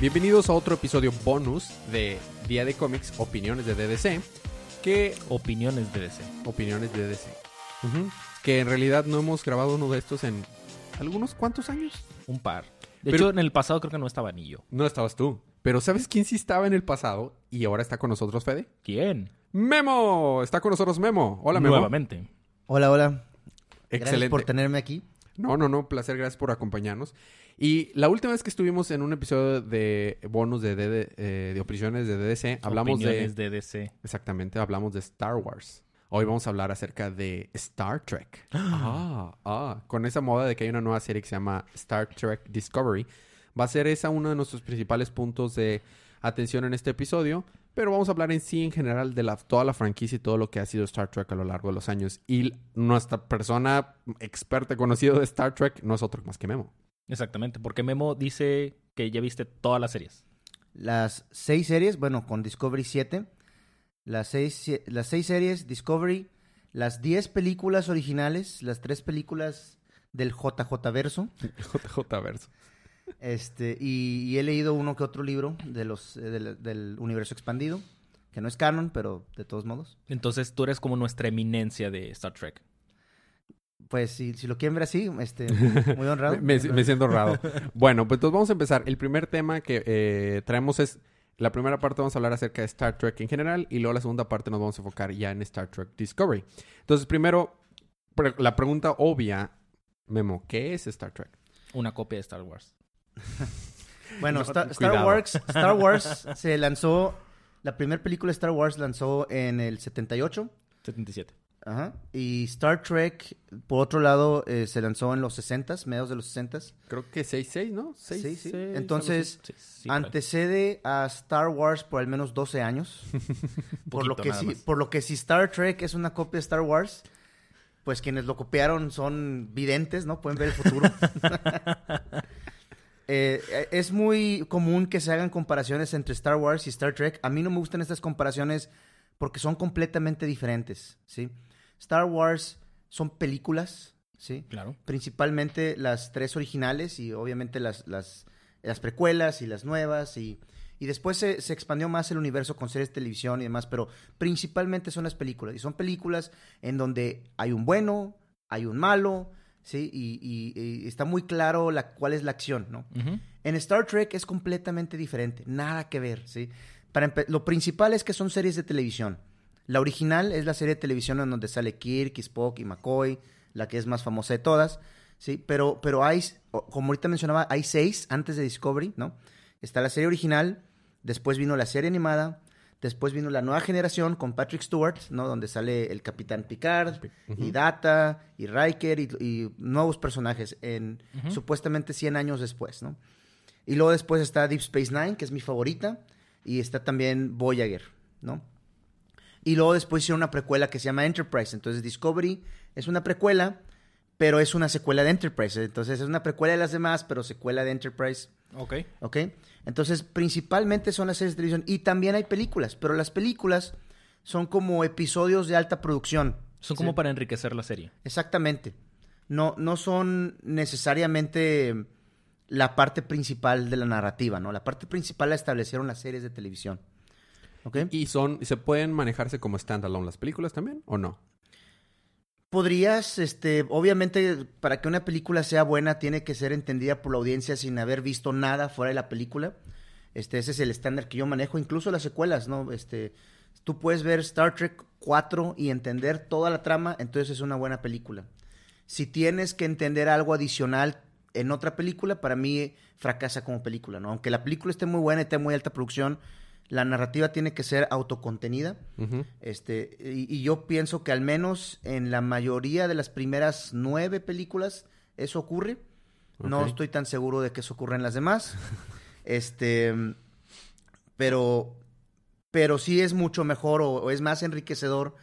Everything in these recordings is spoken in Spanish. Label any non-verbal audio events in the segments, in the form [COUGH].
Bienvenidos a otro episodio bonus de Día de Cómics, Opiniones de DDC, que... Opiniones de DC. Opiniones de DDC. Que en realidad no hemos grabado uno de estos en algunos cuantos años. Un par. De Pero- hecho, en el pasado creo que no estaba ni yo. No estabas tú. Pero ¿sabes quién sí estaba en el pasado y ahora está con nosotros, Fede? ¿Quién? Memo. Está con nosotros Memo. Hola, Memo. Nuevamente. Hola, hola. Gracias Excelente. por tenerme aquí. No, no, no, placer, gracias por acompañarnos. Y la última vez que estuvimos en un episodio de bonus de, DD, eh, de opiniones de DDC, hablamos Opiniones de... de DC. Exactamente, hablamos de Star Wars. Hoy vamos a hablar acerca de Star Trek. [GASPS] ah, ah, con esa moda de que hay una nueva serie que se llama Star Trek Discovery. Va a ser esa uno de nuestros principales puntos de atención en este episodio. Pero vamos a hablar en sí, en general, de la, toda la franquicia y todo lo que ha sido Star Trek a lo largo de los años. Y nuestra persona experta conocida de Star Trek no es otro más que Memo. Exactamente, porque Memo dice que ya viste todas las series. Las seis series, bueno, con Discovery 7. Las seis, las seis series, Discovery. Las diez películas originales. Las tres películas del JJ Verso. [LAUGHS] JJ Verso. Este, y, y he leído uno que otro libro de los, eh, del, del universo expandido. Que no es canon, pero de todos modos. Entonces tú eres como nuestra eminencia de Star Trek. Pues si, si lo quieren ver así, este, [LAUGHS] muy honrado. Me, me siento honrado. bueno, pues entonces vamos a empezar. El primer tema que eh, traemos es... La primera parte vamos a hablar acerca de Star Trek en general y luego la segunda parte nos vamos a enfocar ya en Star Trek Discovery. Entonces, primero, pre- la pregunta obvia, Memo, ¿qué es Star Trek? Una copia de Star Wars. [LAUGHS] Bueno, No, Star, Star. Wars, Star [LAUGHS] Wars se lanzó, la primera película de Star Wars lanzó en el 78, 77. ajá, y Star Trek, por otro lado, eh, se lanzó en los 60, mediados de los 60. Creo que 6-6, ¿no? Sí, Seis, sí. seis, Entonces, Sí, sí, por ahí. Antecede a Star Wars por al menos 12 años, [LAUGHS] por lo, que si, por lo que si Star Trek es una copia de Star Wars, pues quienes lo copiaron son videntes, ¿no? Pueden ver el futuro. Eh, es muy común que se hagan comparaciones entre Star Wars y Star Trek. A mí no me gustan estas comparaciones porque son completamente diferentes, ¿sí? Star Wars son películas, ¿sí? Claro. Principalmente las tres originales y obviamente las, las, las precuelas y las nuevas y, y después se, se expandió más el universo con series de televisión y demás, pero principalmente son las películas y son películas en donde hay un bueno, hay un malo, ¿sí? Y, y- y está muy claro la, cuál es la acción, ¿no? En Star Trek es completamente diferente, nada que ver, ¿sí? Para lo principal es que son series de televisión. La original es la serie de televisión en donde sale Kirk, Spock y McCoy, la que es más famosa de todas, ¿sí? Pero, pero hay, como ahorita mencionaba, hay seis antes de Discovery, ¿no? Está la serie original, después vino la serie animada, después vino la nueva generación con Patrick Stewart, ¿no? Donde sale el Capitán Picard y Data y Riker y, y nuevos personajes en supuestamente 100 años después, ¿no? Y luego después está Deep Space Nine, que es mi favorita, y está también Voyager, ¿no? Y luego después hicieron una precuela que se llama Enterprise. Entonces Discovery es una precuela, pero es una secuela de Enterprise. Entonces es una precuela de las demás, pero secuela de Enterprise. Ok. ¿Ok? Entonces, principalmente son las series de televisión y también hay películas, pero las películas son como episodios de alta producción. Son ¿sí? como para enriquecer la serie. Exactamente. No, no son necesariamente la parte principal de la narrativa, ¿no? La parte principal la establecieron las series de televisión. ¿Y son, se pueden manejarse como standalone las películas también o no? Podrías, este, obviamente, para que una película sea buena, tiene que ser entendida por la audiencia sin haber visto nada fuera de la película. Este, ese es el estándar que yo manejo, incluso las secuelas, ¿no? Este, tú puedes ver Star Trek 4 y entender toda la trama, entonces es una buena película. Si tienes que entender algo adicional en otra película, para mí fracasa como película, ¿no? Aunque la película esté muy buena y esté muy alta producción, la narrativa tiene que ser autocontenida. Este, y, y yo pienso que al menos en la mayoría de las primeras nueve películas eso ocurre. No estoy tan seguro de que eso ocurra en las demás. [LAUGHS] este, pero, pero sí es mucho mejor o, o es más enriquecedor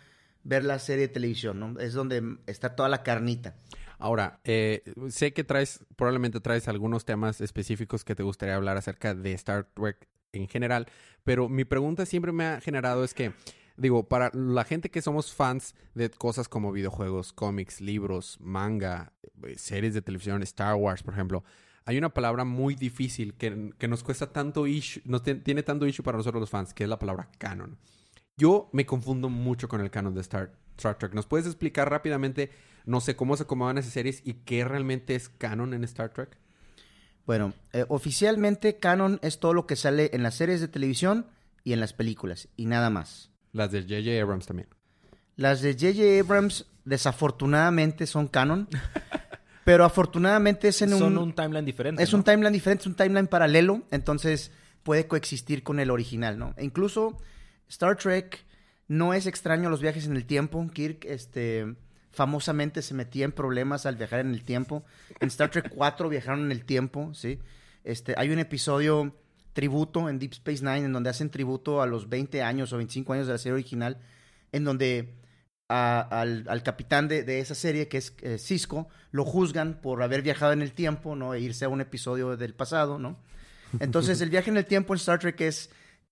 ver la serie de televisión, ¿no? Es donde está toda la carnita. Ahora, eh, sé que traes, probablemente traes algunos temas específicos que te gustaría hablar acerca de Star Trek en general, pero mi pregunta siempre me ha generado es que, digo, para la gente que somos fans de cosas como videojuegos, cómics, libros, manga, eh, series de televisión, Star Wars, por ejemplo, hay una palabra muy difícil que, que nos cuesta tanto issue, nos tiene tanto issue para nosotros los fans, que es la palabra canon. Yo me confundo mucho con el canon de Star, Star Trek. ¿Nos puedes explicar rápidamente, no sé, cómo se acomodan esas series y qué realmente es canon en Star Trek? Bueno, eh, oficialmente canon es todo lo que sale en las series de televisión y en las películas, y nada más. Las de J.J. Abrams también. Las de J.J. Abrams desafortunadamente son canon, [LAUGHS] pero afortunadamente es en un, Son un timeline diferente. es ¿no? un timeline diferente, es un timeline paralelo, entonces puede coexistir con el original, ¿no? E incluso Star Trek no es extraño a los viajes en el tiempo. Kirk, este, famosamente se metía en problemas al viajar en el tiempo. En Star Trek 4 viajaron en el tiempo, ¿sí? Este, hay un episodio tributo en Deep Space Nine en donde hacen tributo a los 20 años o 25 años de la serie original, en donde al, capitán de, esa serie, que es eh, Cisco, lo juzgan por haber viajado en el tiempo, ¿no? E irse a un episodio del pasado, ¿no? Entonces, el viaje en el tiempo en Star Trek es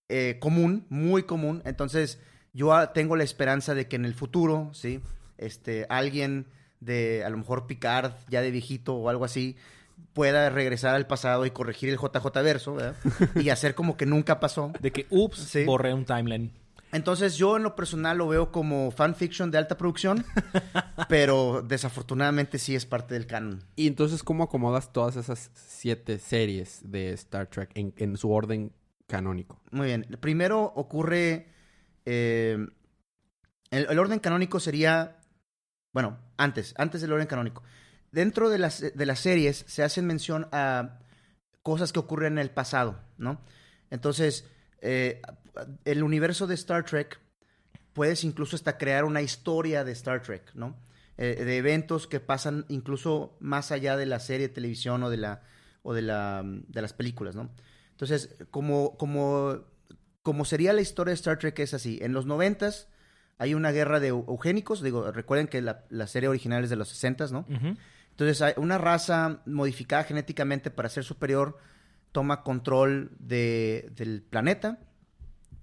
eh, común, muy común. Entonces, yo tengo la esperanza de que en el futuro, ¿sí? Este, alguien de, a lo mejor Picard, ya de viejito o algo así, pueda regresar al pasado y corregir el JJ verso, ¿verdad? [LAUGHS] Y hacer como que nunca pasó. De que, ups, Sí. borré un timeline. Entonces yo en lo personal lo veo como fanfiction de alta producción, [LAUGHS] pero desafortunadamente sí es parte del canon. Y entonces, ¿cómo acomodas todas esas siete series de Star Trek en, en su orden canónico? Muy bien. Primero ocurre... eh, el, el orden canónico sería... Bueno, antes, antes del orden canónico. Dentro de las, de las series se hacen mención a cosas que ocurren en el pasado, ¿no? Entonces, eh, el universo de Star Trek puedes incluso hasta crear una historia de Star Trek, ¿no? Eh, de eventos que pasan incluso más allá de la serie de televisión o de la o de la de las películas, ¿no? Entonces, como como como sería la historia de Star Trek es así, en los noventas hay una guerra de eu- eugénicos, digo, recuerden que la, la serie original es de los sesentas, ¿no? Ujú. Entonces, hay una raza modificada genéticamente para ser superior toma control de- del planeta.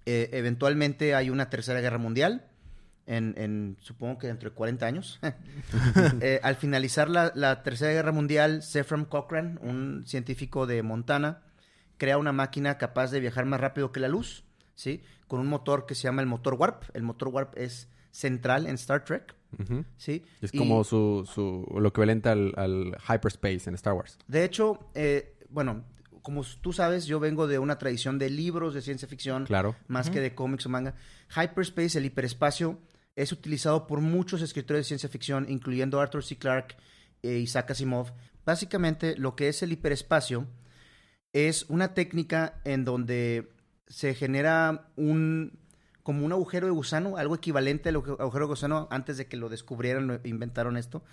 Eh, eventualmente hay una tercera guerra mundial, en, en, supongo que dentro de 40 años. [LAUGHS] [LAUGHS] Eh, al finalizar la, la tercera guerra mundial, Zephram Cochrane, un científico de Montana, crea una máquina capaz de viajar más rápido que la luz, ¿sí? Con un motor que se llama el motor Warp. El motor Warp es central en Star Trek. ¿sí? Es Y- como su, su, lo equivalente al, al hyperspace en Star Wars. De hecho, eh, bueno, como tú sabes, yo vengo de una tradición de libros de ciencia ficción, Claro. más que de cómics o manga. Hyperspace, el hiperespacio, es utilizado por muchos escritores de ciencia ficción, incluyendo Arthur C. Clarke e Isaac Asimov. Básicamente, lo que es el hiperespacio es una técnica en donde se genera un como un agujero de gusano, algo equivalente al agu- agujero de gusano antes de que lo descubrieran, lo inventaron esto.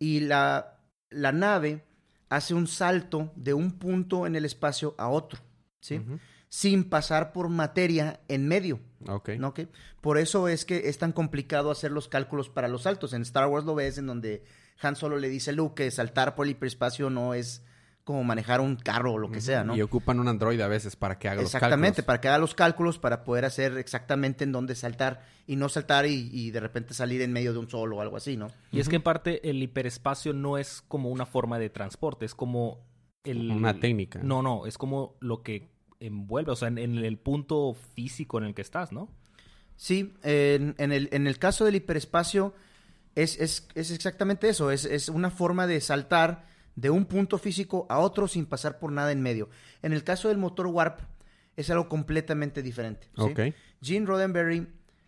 Y la, la nave hace un salto de un punto en el espacio a otro, ¿sí? Sin pasar por materia en medio. Por eso es que es tan complicado hacer los cálculos para los saltos. En Star Wars lo ves en donde Han Solo le dice a Luke que saltar por el hiperespacio no es como manejar un carro o lo que sea, ¿no? Y ocupan un androide a veces para que haga Exactamente, los cálculos. para que haga los cálculos para poder hacer exactamente en dónde saltar y no saltar y, y de repente salir en medio de un sol o algo así, ¿no? Y es que en parte el hiperespacio no es como una forma de transporte, es como el... Una técnica. No, no, es como lo que envuelve, o sea, en, en el punto físico en el que estás, ¿no? Sí, en, en el, en el caso del hiperespacio es, es, es exactamente eso, es, es una forma de saltar de un punto físico a otro sin pasar por nada en medio. En el caso del motor Warp es algo completamente diferente. ¿sí? Ok. Gene Roddenberry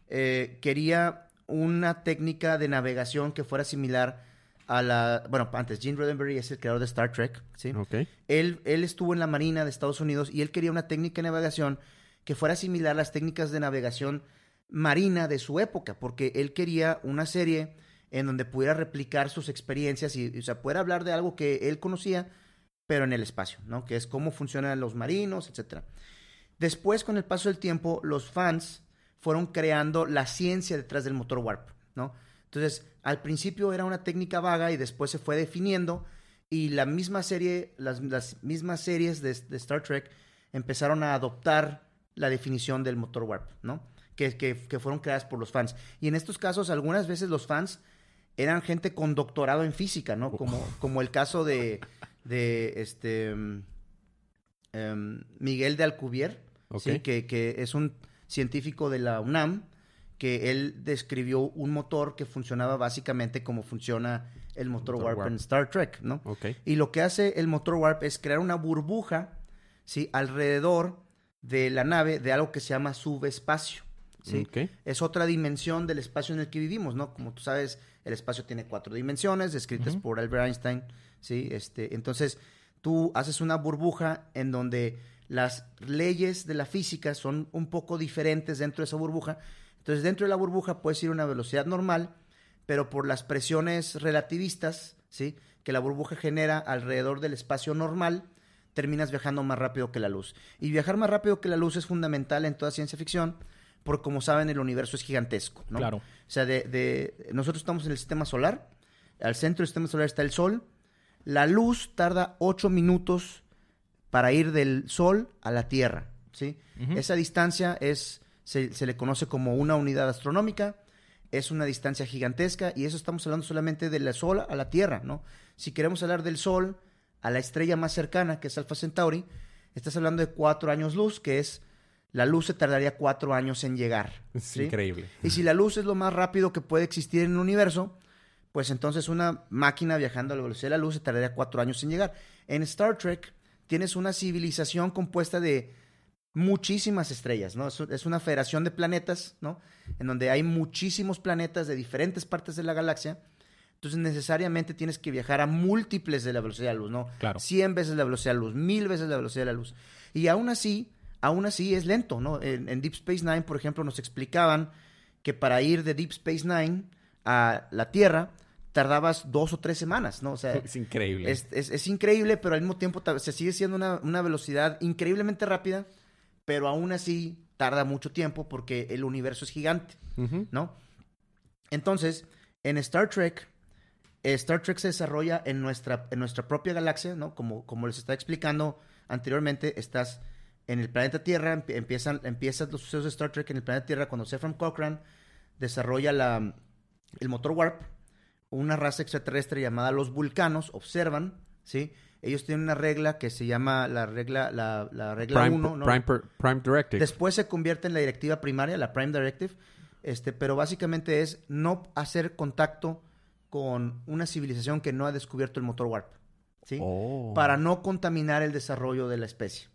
eh, quería una técnica de navegación que fuera similar a la... Bueno, antes, Gene Roddenberry es el creador de Star Trek, ¿sí? Ok. Él, él estuvo en la Marina de Estados Unidos y él quería una técnica de navegación que fuera similar a las técnicas de navegación marina de su época, porque él quería una serie en donde pudiera replicar sus experiencias y, o sea, pudiera hablar de algo que él conocía, pero en el espacio, ¿no? Que es cómo funcionan los marinos, etcétera. Después, con el paso del tiempo, los fans fueron creando la ciencia detrás del motor warp, ¿no? Entonces, al principio era una técnica vaga y después se fue definiendo y la misma serie, las, las mismas series de, Star Trek empezaron a adoptar la definición del motor warp, ¿no? Que, que fueron creadas por los fans. Y en estos casos, algunas veces los fans eran gente con doctorado en física, ¿no? Como, como el caso de de este em, Miguel de Alcubierre, Ok. ¿sí? que, que es un científico de la UNAM, que él describió un motor que funcionaba básicamente como funciona el motor, Motor warp, warp. en Star Trek, ¿no? Ok. Y lo que hace el motor warp es crear una burbuja, ¿sí? Alrededor de la nave de algo que se llama subespacio, ¿sí? Ok. Es otra dimensión del espacio en el que vivimos, ¿no? Como tú sabes, el espacio tiene cuatro dimensiones, descritas por Albert Einstein, ¿sí? Este, entonces, tú haces una burbuja en donde las leyes de la física son un poco diferentes dentro de esa burbuja. Entonces, dentro de la burbuja puedes ir a una velocidad normal, pero por las presiones relativistas, ¿sí? Que la burbuja genera alrededor del espacio normal, terminas viajando más rápido que la luz. Y viajar más rápido que la luz es fundamental en toda ciencia ficción, porque como saben, el universo es gigantesco, ¿no? Claro. O sea, de, de- nosotros estamos en el sistema solar, al centro del sistema solar está el Sol, la luz tarda 8 minutos para ir del Sol a la Tierra, ¿sí? Esa distancia es, se, se le conoce como una unidad astronómica, es una distancia gigantesca y eso estamos hablando solamente del Sol a la Tierra, ¿no? Si queremos hablar del Sol a la estrella más cercana, que es Alpha Centauri, estás hablando de cuatro años luz, que es, la luz se tardaría cuatro años en llegar. Es ¿sí? increíble. Y si la luz es lo más rápido que puede existir en el universo, pues entonces una máquina viajando a la velocidad de la luz se tardaría cuatro años en llegar. En Star Trek tienes una civilización compuesta de muchísimas estrellas, ¿no? Es, es una federación de planetas, ¿no? En donde hay muchísimos planetas de diferentes partes de la galaxia. Entonces necesariamente tienes que viajar a múltiples de la velocidad de la luz, ¿no? Claro. 100 veces la velocidad de la luz, mil veces la velocidad de la luz. Y aún así, aún así es lento, ¿no? En, en Deep Space Nine, por ejemplo, nos explicaban que para ir de Deep Space Nine a la Tierra tardabas dos o tres semanas, ¿no? O sea, [LAUGHS] Es increíble. es, es- es increíble, pero al mismo tiempo se sigue siendo una, una velocidad increíblemente rápida, pero aún así tarda mucho tiempo porque el universo es gigante. ¿no? Entonces, en Star Trek, eh, Star Trek se desarrolla en nuestra, en nuestra propia galaxia, ¿no? Como, como les estaba explicando anteriormente, estás en el planeta Tierra, empie- empiezan, empiezan los sucesos de Star Trek en el planeta Tierra cuando Zefram Cochrane desarrolla la, el motor Warp, una raza extraterrestre llamada los vulcanos, observan, ¿sí? Ellos tienen una regla que se llama la regla, la, la regla Prime, 1, ¿no? Prime, Prime Directive. Después se convierte en la directiva primaria, la Prime Directive, este, pero básicamente es no hacer contacto con una civilización que no ha descubierto el motor warp, ¿sí? Oh. Para no contaminar el desarrollo de la especie.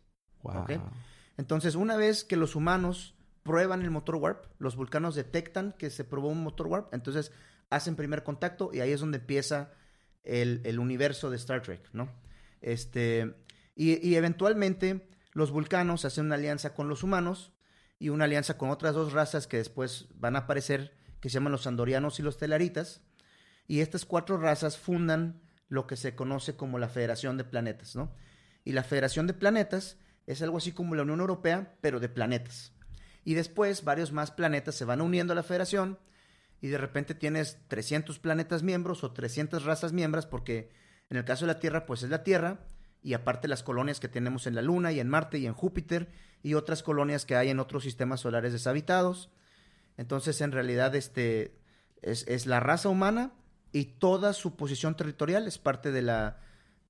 Entonces, una vez que los humanos prueban el motor warp, los vulcanos detectan que se probó un motor warp, entonces hacen primer contacto y ahí es donde empieza el, el universo de Star Trek, ¿no? Este, y, y eventualmente los vulcanos hacen una alianza con los humanos y una alianza con otras dos razas que después van a aparecer, que se llaman los andorianos y los telaritas. Y estas cuatro razas fundan lo que se conoce como la Federación de Planetas, ¿no? Y la Federación de Planetas es algo así como la Unión Europea, pero de planetas. Y después varios más planetas se van uniendo a la Federación y de repente tienes 300 planetas miembros o 300 razas miembros porque en el caso de la Tierra pues es la Tierra y aparte las colonias que tenemos en la Luna y en Marte y en Júpiter y otras colonias que hay en otros sistemas solares deshabitados. Entonces en realidad este es, es la raza humana y toda su posición territorial es parte de la,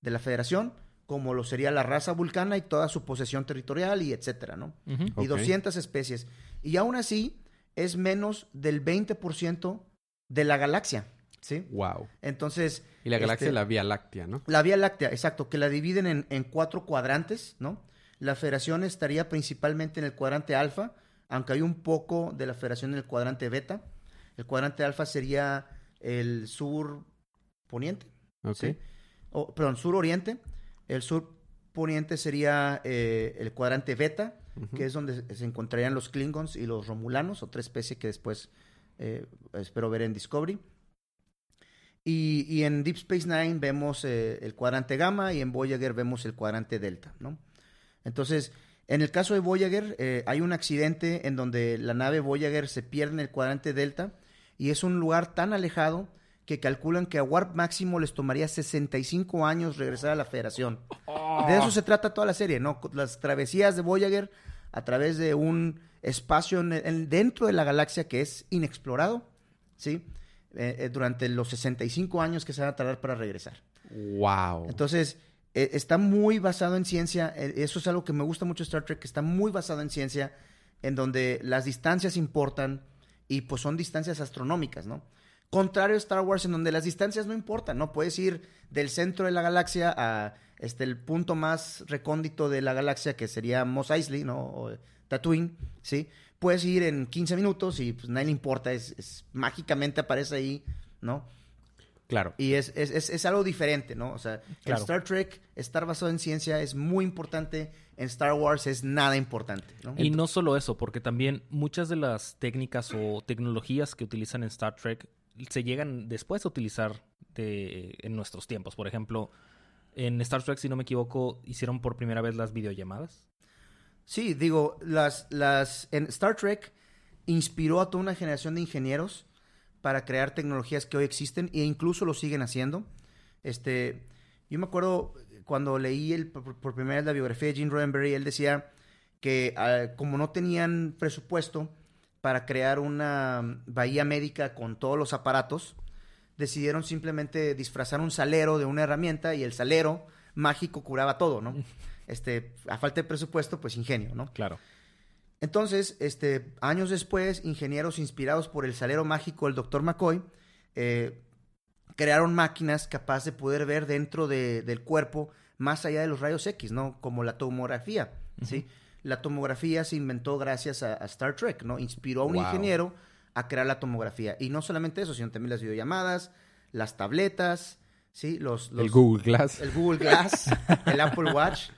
de la Federación como lo sería la raza vulcana y toda su posesión territorial y etcétera, ¿no? Y Ok. 200 especies. Y aún así es menos del 20% de la galaxia, ¿sí? Wow. Entonces... Y la galaxia este, es la Vía Láctea, ¿no? la Vía Láctea, exacto, que la dividen en, en cuatro cuadrantes, ¿no? La federación estaría principalmente en el cuadrante alfa, aunque hay un poco de la federación en el cuadrante beta. El cuadrante alfa sería el sur poniente, Ok. ¿sí? O, perdón, sur oriente. El sur poniente sería eh, el cuadrante beta, que es donde se encontrarían los Klingons y los Romulanos, otra especie que después eh, espero ver en Discovery. Y, y en Deep Space Nine vemos eh, el cuadrante gamma y en Voyager vemos el cuadrante delta, ¿no? Entonces, en el caso de Voyager, eh, hay un accidente en donde la nave Voyager se pierde en el cuadrante delta y es un lugar tan alejado que calculan que a Warp máximo les tomaría 65 años regresar a la Federación. De eso se trata toda la serie, ¿no? Las travesías de Voyager a través de un espacio en- en- dentro de la galaxia que es inexplorado, ¿sí? Eh, eh, durante los 65 años que se van a tardar para regresar. Wow. Entonces, eh, está muy basado en ciencia. eh, Eso es algo que me gusta mucho Star Trek, que está muy basado en ciencia, en donde las distancias importan y pues son distancias astronómicas, ¿no? Contrario a Star Wars, en donde las distancias no importan, ¿no? Puedes ir del centro de la galaxia a este, el punto más recóndito de la galaxia, que sería Mos Eisley, ¿no? O Tatooine, ¿sí? Puedes ir en 15 minutos y pues nadie le importa, es, es- mágicamente aparece ahí, ¿no? Claro. Y es, es, es, es algo diferente, ¿no? O sea, Claro. en Star Trek, estar basado en ciencia es muy importante. En Star Wars es nada importante, ¿no? Y no solo eso, porque también muchas de las técnicas o tecnologías que utilizan en Star Trek se llegan después a utilizar de- en nuestros tiempos. Por ejemplo, en Star Trek, si no me equivoco, hicieron por primera vez las videollamadas. Sí, digo, las, las, en Star Trek inspiró a toda una generación de ingenieros para crear tecnologías que hoy existen e incluso lo siguen haciendo. Este, yo me acuerdo cuando leí el, por, por primera vez la biografía de Gene Roddenberry, él decía que ah, como no tenían presupuesto para crear una bahía médica con todos los aparatos, decidieron simplemente disfrazar un salero de una herramienta y el salero mágico curaba todo, ¿no? [LAUGHS] Este, a falta de presupuesto, pues ingenio, ¿no? Claro. Entonces, este, años después, ingenieros inspirados por el salero mágico del Dr. McCoy eh, crearon máquinas capaces de poder ver dentro de- del cuerpo más allá de los rayos X, ¿no? Como la tomografía, ¿sí? La tomografía se inventó gracias a, a Star Trek, ¿no? Inspiró a un Wow. ingeniero a crear la tomografía. Y no solamente eso, sino también las videollamadas, las tabletas, ¿sí? Los, los- el Google Glass. el Google Glass, el Apple Watch,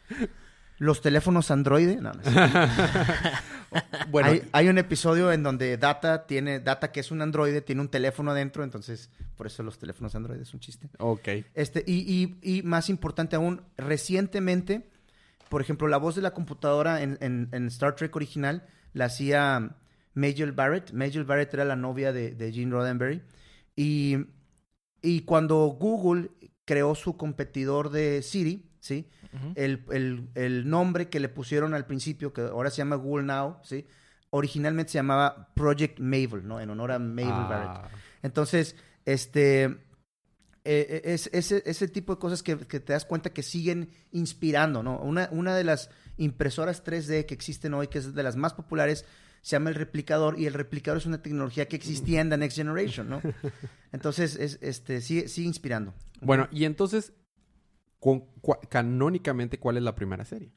los teléfonos Android. No, no es [LAUGHS] bueno, hay, hay un episodio en donde Data tiene, Data que es un androide, tiene un teléfono adentro, entonces por eso los teléfonos Android es un chiste. ok. Este, y, y- y más importante aún, recientemente, por ejemplo, la voz de la computadora en, en- en Star Trek original la hacía Majel Barrett. Majel Barrett era la novia de, de Gene Roddenberry. Y, y cuando Google creó su competidor de Siri, ¿sí? El, el- el nombre que le pusieron al principio, que ahora se llama Google Now, ¿sí? Originalmente se llamaba Project Mavel, ¿no? En honor a Barrett. Ah, Entonces, este, eh, eh, es, ese, ese tipo de cosas que, que te das cuenta que siguen inspirando, ¿no? Una, una de las impresoras 3D que existen hoy, que es de las más populares, se llama el replicador y el replicador es una tecnología que existía en The Next Generation, ¿no? Entonces, es, este, sigue, sigue inspirando. Bueno, y entonces, cua- canónicamente, ¿cuál es la primera serie?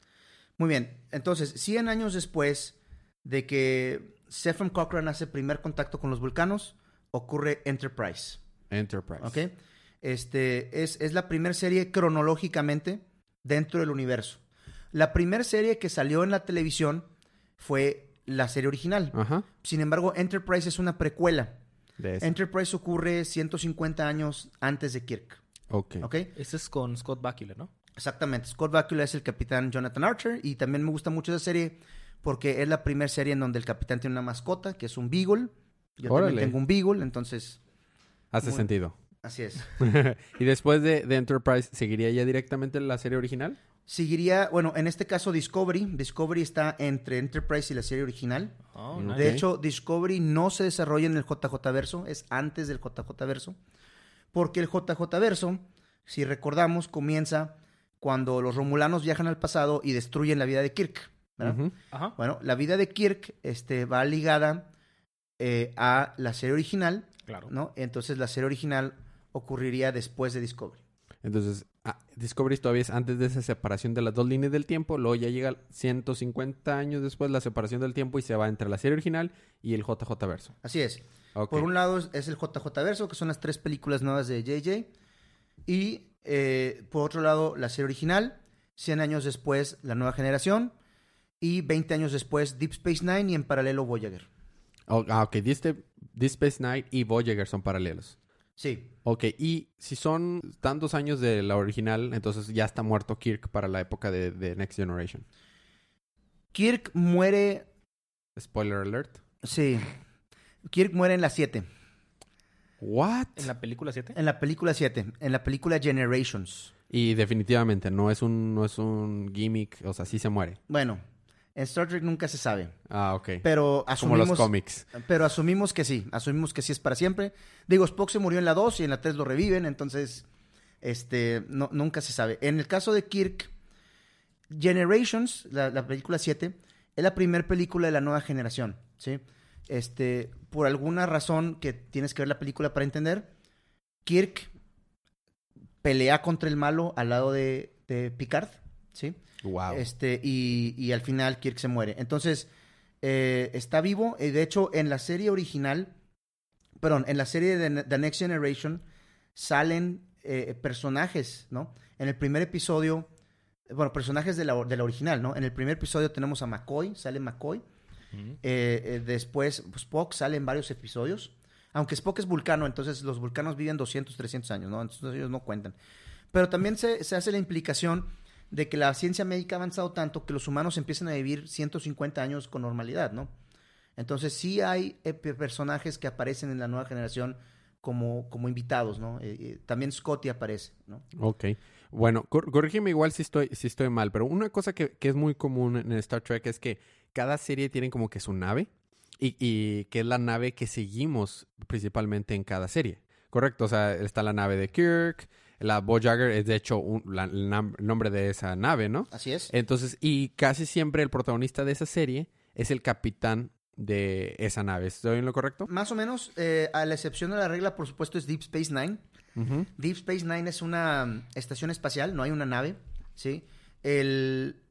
Muy bien. Entonces, 100 años después de que Sephram Cochrane hace primer contacto con los vulcanos, ocurre Enterprise. Enterprise. ¿Ok? Este, es, es la primera serie cronológicamente dentro del universo. La primera serie que salió en la televisión fue la serie original. Ajá. Sin embargo, Enterprise es una precuela. De. Enterprise ocurre 150 años antes de Kirk. ok. ¿Ok? Ese es con Scott Bakula, ¿no? Exactamente. Scott Bakula es el capitán Jonathan Archer y también me gusta mucho esa serie porque es la primera serie en donde el capitán tiene una mascota que es un beagle. Yo Órale. también tengo un beagle, entonces Hace Muy- sentido. Así es. [LAUGHS] y después de, de Enterprise, ¿seguiría ya directamente la serie original? Seguiría, bueno, en este caso Discovery. Discovery está entre Enterprise y la serie original. Oh, Mm, nice. De hecho, Discovery no se desarrolla en el JJ Verso, es antes del JJ Verso. Porque el JJ Verso, si recordamos, comienza cuando los romulanos viajan al pasado y destruyen la vida de Kirk. Bueno, la vida de Kirk este, va ligada eh, a la serie original, Claro. ¿no? Entonces la serie original ocurriría después de Discovery. Entonces, ah, Discovery todavía es antes de esa separación de las dos líneas del tiempo. Luego ya llega 150 años después la separación del tiempo y se va entre la serie original y el JJ Verso. Así es. Por un lado es- el JJ Verso, que son las tres películas nuevas de JJ. Y eh, por otro lado, la serie original, 100 años después, la nueva generación. Y 20 años después, Deep Space Nine y en paralelo Voyager. Oh, ah, ok. Deep Space Nine y Voyager son paralelos. Sí, Ok, y si son tantos años de la original, entonces ya está muerto Kirk para la época de, de Next Generation. Kirk muere. Spoiler alert. Sí. Kirk muere en la 7. ¿What? En la película 7. En la película 7. En la película Generations. Y definitivamente no es un no es un gimmick, o sea, sí se muere. Bueno, en Star Trek nunca se sabe. Ah, ok. Pero Como asumimos. los cómics. Pero asumimos que sí. Asumimos que sí es para siempre. Digo, Spock se murió en la 2 y en la 3 lo reviven. Entonces, Este, no, nunca se sabe. En el caso de Kirk, Generations, la, la película 7, es la primera película de la nueva generación, ¿sí? Este, por alguna razón que tienes que ver la película para entender, Kirk pelea contra el malo al lado de, de Picard, ¿sí? Wow. Este, y, y al final Kirk se muere. Entonces, eh, está vivo. Y de hecho, en la serie original, perdón, en la serie de The Next Generation salen eh, personajes, ¿no? En el primer episodio, bueno, personajes de la, de la original, ¿no? En el primer episodio tenemos a McCoy, sale McCoy. Eh, después, pues, Spock sale en varios episodios. Aunque Spock es vulcano, entonces los vulcanos viven 200, 300 años, ¿no? Entonces ellos no cuentan. Pero también se, se hace la implicación de que la ciencia médica ha avanzado tanto que los humanos empiezan a vivir 150 años con normalidad, ¿no? Entonces sí hay eh, pe- personajes que aparecen en la nueva generación como, como invitados, ¿no? Eh, eh, también Scotty aparece, ¿no? Ok. Bueno, cor- corrígeme igual si estoy, si estoy mal, pero una cosa que, que es muy común en Star Trek es que cada serie tiene como que su nave y, y que es la nave que seguimos principalmente en cada serie. Correcto, o sea, está la nave de Kirk, la Voyager es de hecho un- la- el nombre de esa nave, ¿no? Así es. Entonces, y casi siempre el protagonista de esa serie es el capitán de esa nave. ¿Estoy en lo correcto? Más o menos, eh, a la excepción de la regla, por supuesto, es Deep Space Nine. Deep Space Nine es una mm, estación espacial, no hay una nave, ¿sí? El,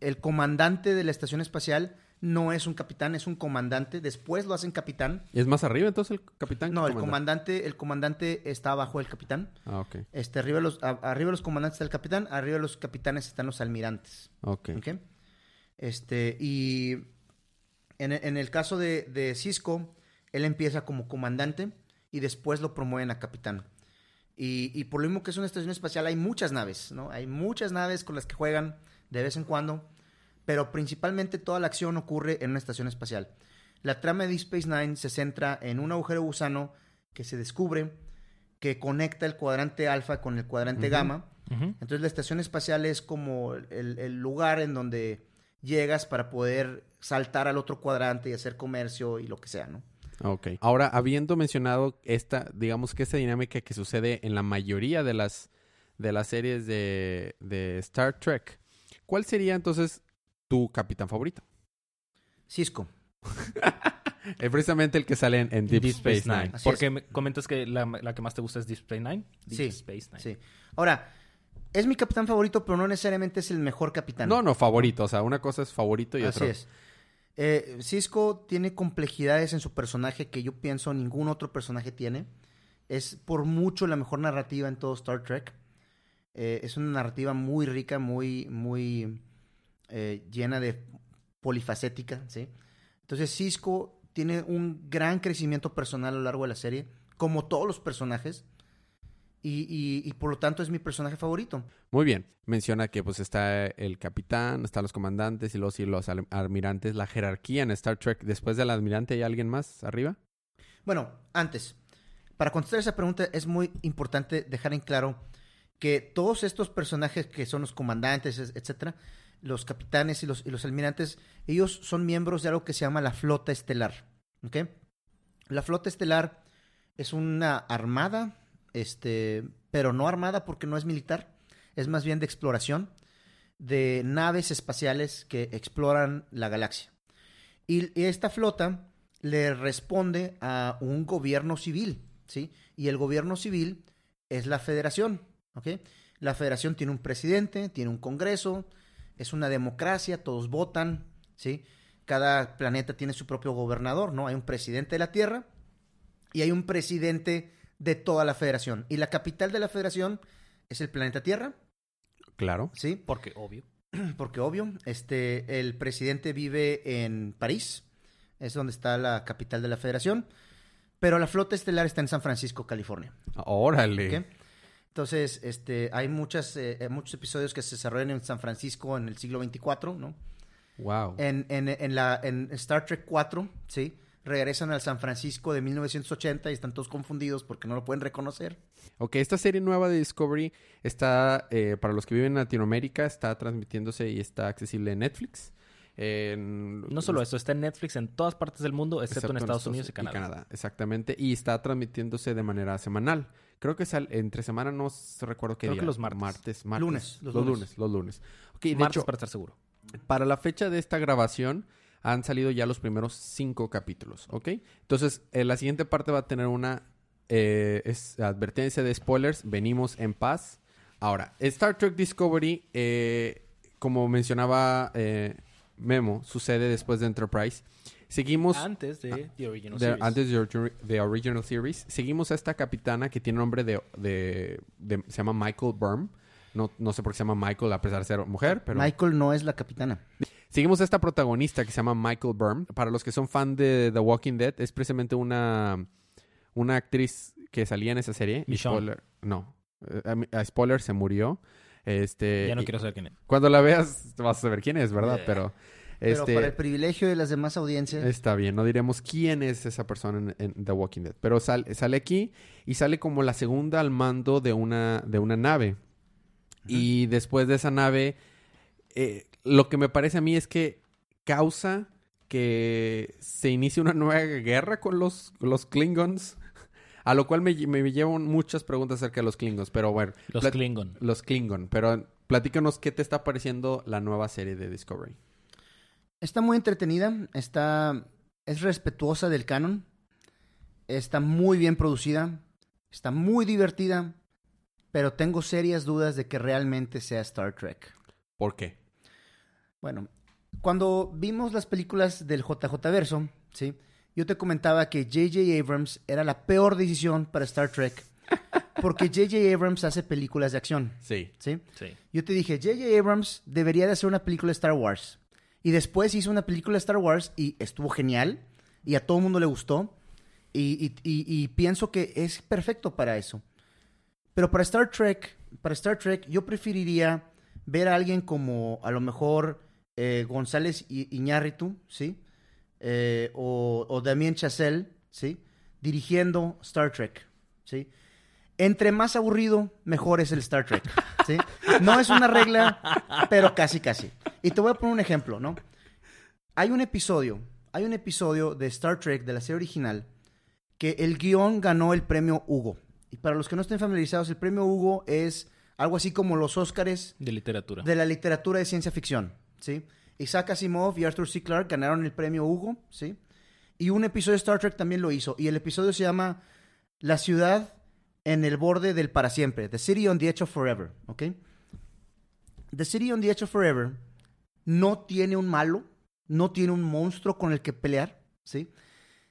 el comandante de la estación espacial no es un capitán, es un comandante. Después lo hacen capitán. ¿Es más arriba entonces el capitán? No, el comandante? el comandante está abajo del capitán. Ah, ok. Este, arriba de los, a- arriba los comandantes está el capitán, arriba de los capitanes están los almirantes. Ok. ¿ok? Este, y en, en el caso de, de Cisco, él empieza como comandante y después lo promueven a capitán. Y, y por lo mismo que es una estación espacial, hay muchas naves, ¿no? Hay muchas naves con las que juegan de vez en cuando, pero principalmente toda la acción ocurre en una estación espacial. La trama de Deep Space Nine se centra en un agujero gusano que se descubre que conecta el cuadrante alfa con el cuadrante gamma. Entonces la estación espacial es como el, el lugar en donde llegas para poder saltar al otro cuadrante y hacer comercio y lo que sea, ¿no? Ok. Ahora, habiendo mencionado esta, digamos que esta dinámica que sucede en la mayoría de las, de las series de, de Star Trek, ¿cuál sería entonces tu capitán favorito? Cisco. [LAUGHS] Es precisamente el que sale en, en Deep, Space, Nine. Así Porque me comentas que la, la que más te gusta es Deep Space Nine. Deep Sí, Space Nine. Sí. Ahora, es mi capitán favorito, pero no necesariamente es el mejor capitán. No, no, favorito. O sea, una cosa es favorito y Así otra. es. Eh, Cisco tiene complejidades en su personaje que yo pienso ningún otro personaje tiene. Es por mucho la mejor narrativa en todo Star Trek. Eh, es una narrativa muy rica, muy, muy eh, llena de polifacética, ¿sí? Entonces Cisco tiene un gran crecimiento personal a lo largo de la serie, como todos los personajes, y, y- y por lo tanto es mi personaje favorito. Muy bien. Menciona que pues está el capitán, están los comandantes y luego sí los al- almirantes. La jerarquía en Star Trek. Después del almirante hay alguien más arriba. Bueno, antes, para contestar esa pregunta es muy importante dejar en claro que todos estos personajes que son los comandantes, es- etcétera, los capitanes y los, y los almirantes, ellos son miembros de algo que se llama la flota estelar. La flota estelar es una armada, este, pero no armada porque no es militar, es más bien de exploración de naves espaciales que exploran la galaxia. Y, y esta flota le responde a un gobierno civil, ¿sí? Y el gobierno civil es la federación, ¿ok? La federación tiene un presidente, tiene un congreso, es una democracia, todos votan, ¿sí? Cada planeta tiene su propio gobernador, ¿no? Hay un presidente de la Tierra y hay un presidente de toda la federación. Y la capital de la federación es el planeta Tierra, Claro. ¿sí? Porque obvio. [CLEARS THROAT] porque obvio, este, el presidente vive en París, es donde está la capital de la federación, pero la flota estelar está en San Francisco, California. Órale. ¿ok? Entonces, este, hay muchas, eh, eh, muchos episodios que se desarrollan en San Francisco en el siglo 24, ¿no? Wow. En, en, en, la, en Star Trek 4, ¿sí? Regresan al San Francisco de 1980 y están todos confundidos porque no lo pueden reconocer. Ok, esta serie nueva de Discovery está, eh, para los que viven en Latinoamérica, está transmitiéndose y está accesible en Netflix. En- No solo eso, está en Netflix en todas partes del mundo, excepto, en Estados Unidos y Canadá. Exactamente. Y está transmitiéndose de manera semanal. Creo que sal, entre semana no recuerdo qué Creo día. que los martes. Martes, martes. Lunes, Los, los lunes. lunes. los lunes. De Martes hecho, para estar seguro. para la fecha de esta grabación han salido ya los primeros cinco capítulos, ¿ok? Entonces, eh, la siguiente parte va a tener una eh, es advertencia de spoilers. Venimos en paz. Ahora, Star Trek Discovery, eh, como mencionaba eh, Memo, sucede después de Enterprise. Seguimos Antes de The Original de- Series. antes de de Original Series. Seguimos a esta capitana que tiene nombre de, de- de- se llama Michael Burm. No, no sé por qué se llama Michael a pesar de ser mujer, pero Michael no es la capitana. seguimos a esta protagonista que se llama Michael Burm. Para los que son fan de The Walking Dead, es precisamente una, una actriz que salía en esa serie. Y spoiler, no. Eh, a- a spoiler, se murió. Este, Ya no y quiero saber quién es. Cuando la veas vas a saber quién es, ¿verdad? Eh. Pero, Pero este, para el privilegio de las demás audiencias, Está bien, no diremos quién es esa persona en, en The Walking Dead. Pero sal- sale aquí y sale como la segunda al mando de una, de una nave. Y después de esa nave, eh, lo que me parece a mí es que causa que se inicie una nueva guerra con los, los Klingons. A lo cual me, me llevan muchas preguntas acerca de los Klingons. Pero bueno, Los Klingon. los Klingon. Pero platícanos qué te está pareciendo la nueva serie de Discovery. está muy entretenida, está es respetuosa del canon, está muy bien producida, está muy divertida, pero tengo serias dudas de que realmente sea Star Trek. ¿Por qué? Bueno, cuando vimos las películas del JJ Verso, ¿sí? Yo te comentaba que J.J. Abrams era la peor decisión para Star Trek. Porque [LAUGHS] J.J. Abrams hace películas de acción, Sí. ¿sí? Sí. Yo te dije, J.J. Abrams debería de hacer una película de Star Wars. Y después hizo una película de Star Wars y estuvo genial. Y a todo el mundo le gustó. Y, y- y- y pienso que es perfecto para eso. Pero para Star Trek, para Star Trek, yo preferiría ver a alguien como a lo mejor eh, González Iñárritu, ¿sí? Eh, o, o Damien Chazelle, ¿sí? Dirigiendo Star Trek, ¿sí? Entre más aburrido, mejor es el Star Trek, ¿sí? No es una regla, pero casi, casi. Y te voy a poner un ejemplo, ¿no? Hay un episodio, hay un episodio de Star Trek, de la serie original, que el guion ganó el premio Hugo. Y para los que no estén familiarizados, el premio Hugo es algo así como los Óscares De literatura. de la literatura de ciencia ficción, ¿sí? Isaac Asimov y Arthur C. Clarke ganaron el premio Hugo, ¿sí? Y un episodio de Star Trek también lo hizo. Y el episodio se llama La ciudad en el borde del para siempre. The City on the Edge of Forever, ¿ok? The City on the Edge of Forever no tiene un malo, no tiene un monstruo con el que pelear, ¿sí?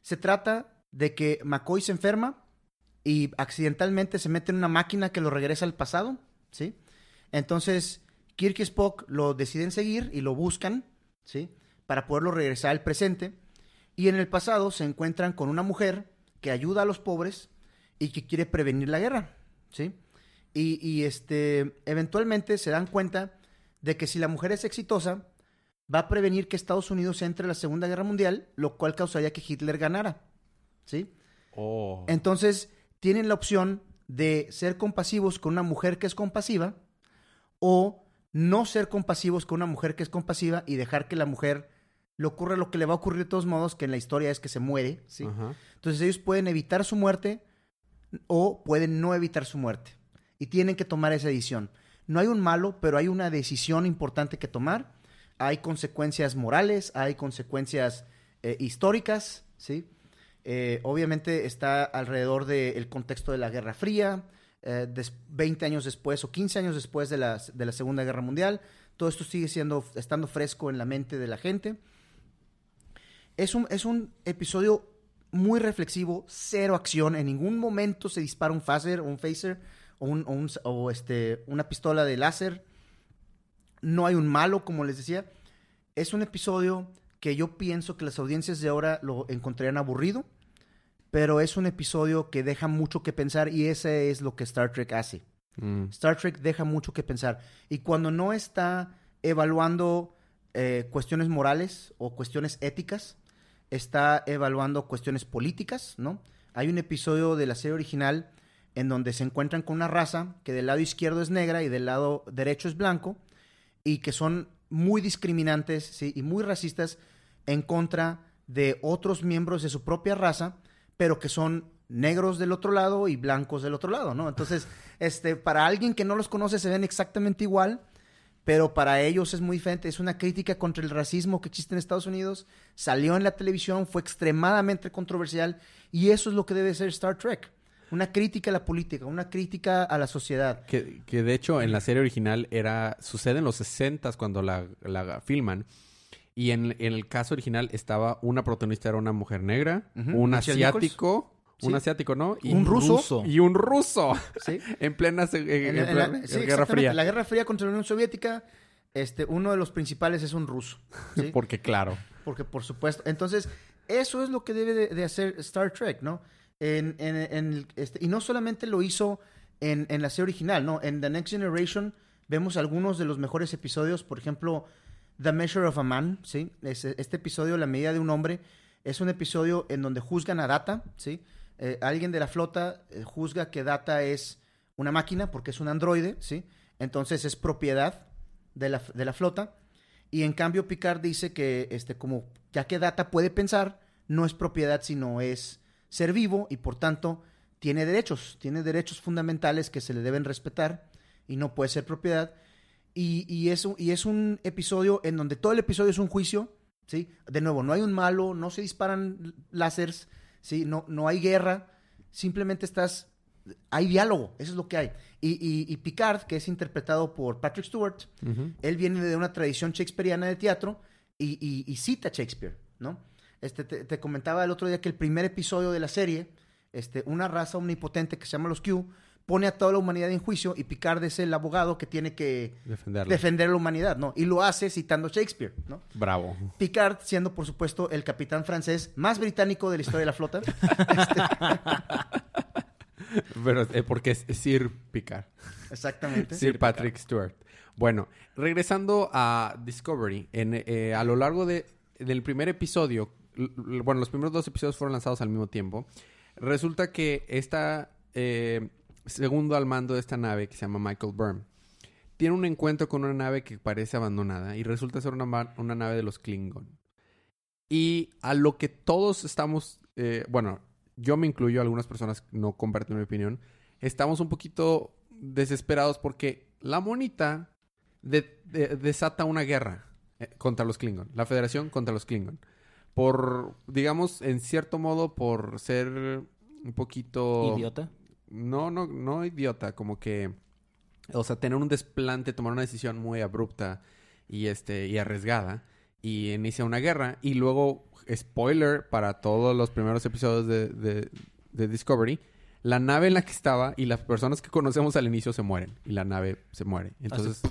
Se trata de que McCoy se enferma y accidentalmente se mete en una máquina que lo regresa al pasado, ¿sí? Entonces, Kirk y Spock lo deciden seguir y lo buscan, ¿sí? Para poderlo regresar al presente. Y en el pasado se encuentran con una mujer que ayuda a los pobres y que quiere prevenir la guerra, ¿sí? Y, y, este, eventualmente se dan cuenta de que si la mujer es exitosa, va a prevenir que Estados Unidos entre a la Segunda Guerra Mundial, lo cual causaría que Hitler ganara, ¿sí? Oh. Entonces, tienen la opción de ser compasivos con una mujer que es compasiva o no ser compasivos con una mujer que es compasiva y dejar que la mujer le ocurra lo que le va a ocurrir de todos modos, que en la historia es que se muere, ¿sí? Ajá. Entonces ellos pueden evitar su muerte o pueden no evitar su muerte. Y tienen que tomar esa decisión. No hay un malo, pero hay una decisión importante que tomar. Hay consecuencias morales, hay consecuencias eh, históricas, ¿sí? Eh, obviamente está alrededor del contexto de la Guerra Fría, eh, des- 20 años después o 15 años después de la, de la Segunda Guerra Mundial. Todo esto sigue siendo, estando fresco en la mente de la gente. Es un, es un episodio muy reflexivo, cero acción. En ningún momento se dispara un phaser o un phaser o, o un- o, este, una pistola de láser. No hay un malo, como les decía. Es un episodio que yo pienso que las audiencias de ahora lo encontrarían aburrido, pero es un episodio que deja mucho que pensar y ese es lo que Star Trek hace. Mm. Star Trek deja mucho que pensar. Y cuando no está evaluando eh, cuestiones morales o cuestiones éticas, está evaluando cuestiones políticas, ¿no? Hay un episodio de la serie original en donde se encuentran con una raza que del lado izquierdo es negra y del lado derecho es blanco y que son muy discriminantes ¿sí? y muy racistas en contra de otros miembros de su propia raza, pero que son negros del otro lado y blancos del otro lado, ¿no? Entonces, [LAUGHS] este, para alguien que no los conoce se ven exactamente igual, pero para ellos es muy diferente. Es una crítica contra el racismo que existe en Estados Unidos, salió en la televisión, fue extremadamente controversial y eso es lo que debe ser Star Trek. Una crítica a la política, una crítica a la sociedad. Que, que de hecho en la serie original era sucede en los 60 cuando la, la filman. Y en, en el caso original estaba una protagonista era una mujer negra, un asiático, un asiático, ¿no? Y Un ruso. Y un ruso. ¿sí? [LAUGHS] en plena eh, En- la- sí, Guerra. Fría. La Guerra Fría contra la Unión Soviética, este, uno de los principales es un ruso. ¿sí? [LAUGHS] Porque claro. Porque por supuesto. Entonces, eso es lo que debe de, de hacer Star Trek, ¿no? En, en- en el- este, y no solamente lo hizo en, en la serie original, ¿no? En The Next Generation vemos algunos de los mejores episodios, por ejemplo, The Measure of a Man, ¿sí? Este episodio, La medida de un hombre, es un episodio en donde juzgan a Data, ¿sí? Eh, alguien de la flota eh, juzga que Data es una máquina porque es un androide, ¿sí? Entonces es propiedad de la, de la flota. Y en cambio Picard dice que este, como ya que Data puede pensar, no es propiedad, sino es ser vivo y por tanto tiene derechos, tiene derechos fundamentales que se le deben respetar y no puede ser propiedad. Y, y, es, un- y es un episodio en donde todo el episodio es un juicio, ¿sí? De nuevo, no hay un malo, no se disparan láseres, ¿sí? No, no hay guerra, simplemente estás... Hay diálogo, eso es lo que hay. Y, y- y Picard, que es interpretado por Patrick Stewart, él viene de una tradición shakespeariana de teatro y, y- cita Shakespeare, ¿no? Este, te, te comentaba el otro día que el primer episodio de la serie, este, una raza omnipotente que se llama los Q, pone a toda la humanidad en juicio y Picard es el abogado que tiene que Defenderlo. defender a la humanidad, ¿no? Y lo hace citando a Shakespeare, ¿no? Bravo. Picard siendo, por supuesto, el capitán francés más británico de la historia de la flota. [LAUGHS] Pero eh, porque es Sir Picard. Exactamente. Sir Patrick Stewart. Bueno, regresando a Discovery, en, eh, a lo largo de, del primer episodio, bueno, los primeros dos episodios fueron lanzados al mismo tiempo. Resulta que esta eh, segundo al mando de esta nave, que se llama Michael Byrne, tiene un encuentro con una nave que parece abandonada y resulta ser una, una nave de los Klingon. Y a lo que todos estamos, eh, bueno, yo me incluyo, algunas personas no comparten mi opinión, estamos un poquito desesperados porque la monita de- de- desata una guerra eh, contra los Klingon, la Federación contra los Klingon. Por, digamos, en cierto modo, por ser un poquito... Idiota. No, no, no idiota, como que... O sea, tener un desplante, tomar una decisión muy abrupta y, este, y arriesgada. Y inicia una guerra. Y luego, spoiler para todos los primeros episodios de, de- de Discovery. La nave en la que estaba y las personas que conocemos al inicio se mueren. Y la nave se muere. Entonces,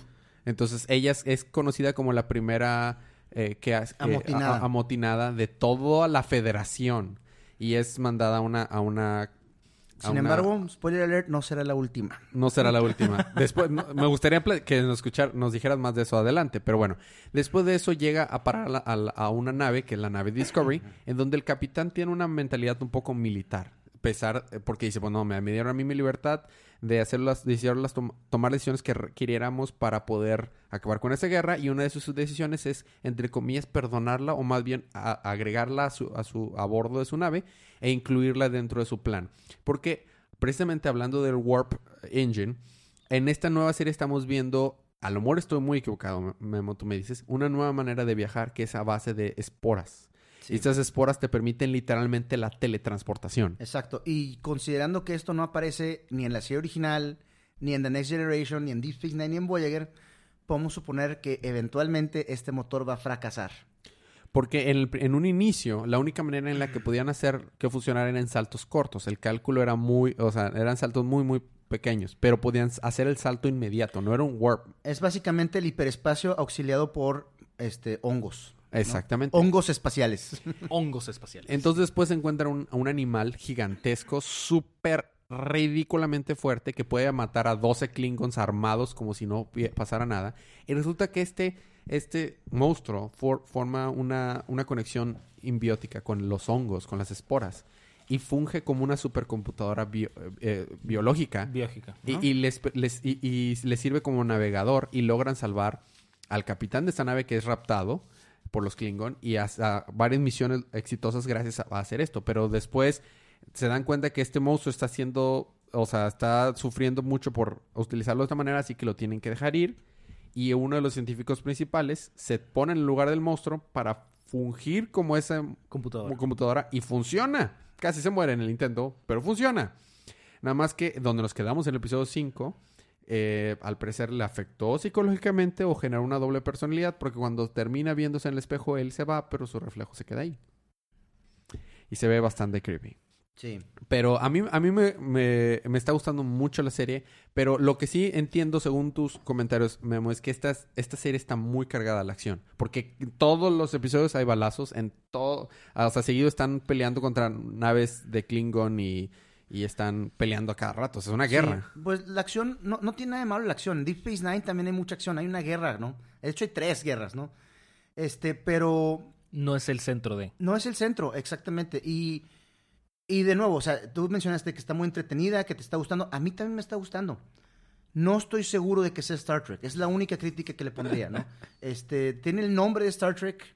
entonces ella es, es conocida como la primera... eh, que que- Amotinada. a- amotinada de toda la federación. Y es mandada a una... A una Sin una- embargo, spoiler alert, no será la última. no será la última. Después, no- me gustaría que nos, escuchar, nos dijeras más de eso adelante. Pero bueno, después de eso llega a parar a, una nave, que es la nave Discovery, en donde el capitán tiene una mentalidad un poco militar. Pesar, eh, porque dice, bueno, me, me dieron a mí mi libertad de hacer las, tomar decisiones que requiriéramos para poder acabar con esa guerra. Y una de sus decisiones es, entre comillas, perdonarla o más bien agregarla a su, a su a bordo de su nave e incluirla dentro de su plan. Porque precisamente hablando del Warp Engine, en esta nueva serie estamos viendo, a lo mejor estoy muy equivocado, Memo, tú me dices, una nueva manera de viajar que es a base de esporas. Y estas esporas te permiten literalmente la teletransportación. Exacto. Y considerando que esto no aparece ni en la serie original, ni en The Next Generation, ni en Deep Space Nine, ni en Voyager, podemos suponer que eventualmente este motor va a fracasar. Porque en, el- en un inicio, la única manera en la que podían hacer que funcionara era en saltos cortos. El cálculo era muy, o sea, eran saltos muy, muy pequeños, pero podían hacer el salto inmediato, no era un warp. Es básicamente el hiperespacio auxiliado por este hongos. ¿No? Exactamente. Hongos espaciales. [LAUGHS] Hongos espaciales. Entonces después se encuentra un, un animal gigantesco, súper ridículamente fuerte, que puede matar a 12 Klingons armados como si no pasara nada. Y resulta que este, este monstruo for- forma una, una conexión imbiótica con los hongos, con las esporas. Y funge como una supercomputadora bio- eh, biológica. Biológica. Y, ¿no? y les, les- y- y les sirve como navegador y logran salvar al capitán de esta nave que es raptado por los Klingon y hasta varias misiones exitosas gracias a, a hacer esto. Pero después se dan cuenta que este monstruo está haciendo, o sea, está sufriendo mucho por utilizarlo de esta manera, así que lo tienen que dejar ir. Y uno de los científicos principales se pone en el lugar del monstruo para fungir como esa Computadora. computadora y funciona. Casi se muere en el intento, pero funciona. Nada más que donde nos quedamos en el episodio 5, eh, al parecer le afectó psicológicamente o generó una doble personalidad porque cuando termina viéndose en el espejo él se va, pero su reflejo se queda ahí. Y se ve bastante creepy. Sí. Pero a mí, a mí me, me- me está gustando mucho la serie. Pero lo que sí entiendo, según tus comentarios, Memo, es que esta, esta serie está muy cargada a la acción. Porque en todos los episodios hay balazos. En todo. Hasta seguido están peleando contra naves de Klingon y, y están peleando a cada rato. O sea, es una guerra. Sí, pues la acción, no, no tiene nada de malo la acción. En Deep Space Nine también hay mucha acción. Hay una guerra, ¿no? De hecho, hay tres guerras, ¿no? Este, pero No es el centro de. no es el centro, exactamente. Y, y de nuevo, o sea, tú mencionaste que está muy entretenida, que te está gustando. A mí también me está gustando. No estoy seguro de que sea Star Trek. Es la única crítica que le pondría, ¿no? [LAUGHS] Este, tiene el nombre de Star Trek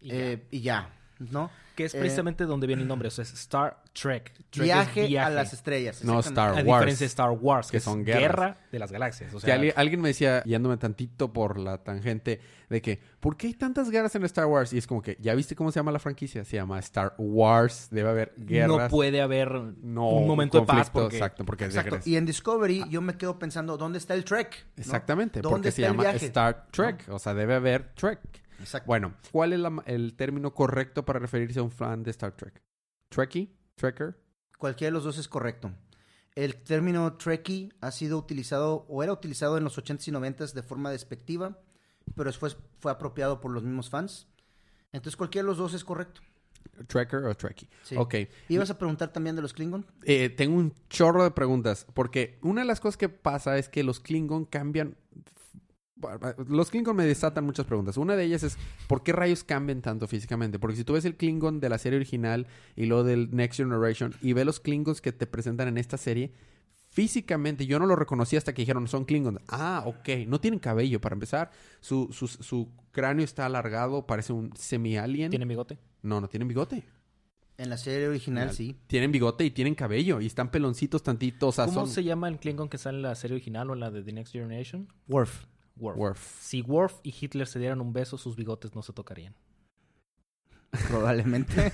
Y ya. eh, y ya, ¿no? Que es eh, precisamente donde viene el nombre. O sea, es Star Trek. Trek es Viaje, a las estrellas. No. Star A Wars. diferencia de Star Wars, que, son guerras. guerra de las galaxias. O sea, alguien, alguien me decía, yéndome tantito por la tangente, de que, ¿por qué hay tantas guerras en Star Wars? Y es como que, ¿ya viste cómo se llama la franquicia? Se llama Star Wars. Debe haber guerras. no puede haber no un momento de paz porque Exacto, porque es de Exacto. Y en Discovery yo me quedo pensando, ¿dónde está el Trek? ¿no? Exactamente, ¿Dónde porque se llama? Star Trek. O sea, debe haber Trek. Exacto. Bueno, ¿cuál es la- el término correcto para referirse a un fan de Star Trek? ¿Trekkie? ¿Trekker? Cualquiera de los dos es correcto. El término Trekkie ha sido utilizado o era utilizado en los 80s y 90s de forma despectiva, pero después fue apropiado por los mismos fans. Entonces cualquiera de los dos es correcto. ¿Trekker o Trekkie? Sí. Ok. ¿Ibas a preguntar también de los Klingon? Eh, tengo un chorro de preguntas. Porque una de las cosas que pasa es que los Klingon cambian. Los Klingon me desatan muchas preguntas. Una de ellas es: ¿por qué rayos cambian tanto físicamente? Porque si tú ves el Klingon de la serie original y lo del Next Generation y ves los Klingons que te presentan en esta serie, físicamente yo no lo reconocí hasta que dijeron son Klingons. Ah, ok. No tienen cabello para empezar. Su, su, su cráneo está alargado, parece un semi-alien. tiene bigote. No, no tienen bigote. En la serie original, sí. Tienen bigote y tienen cabello y están peloncitos tantitos. O sea, ¿Cómo son... se llama el Klingon que sale en la serie original o en la de The Next Generation? Worf. Worf. Worf. Si Worf y Hitler se dieran un beso, sus bigotes no se tocarían. Probablemente.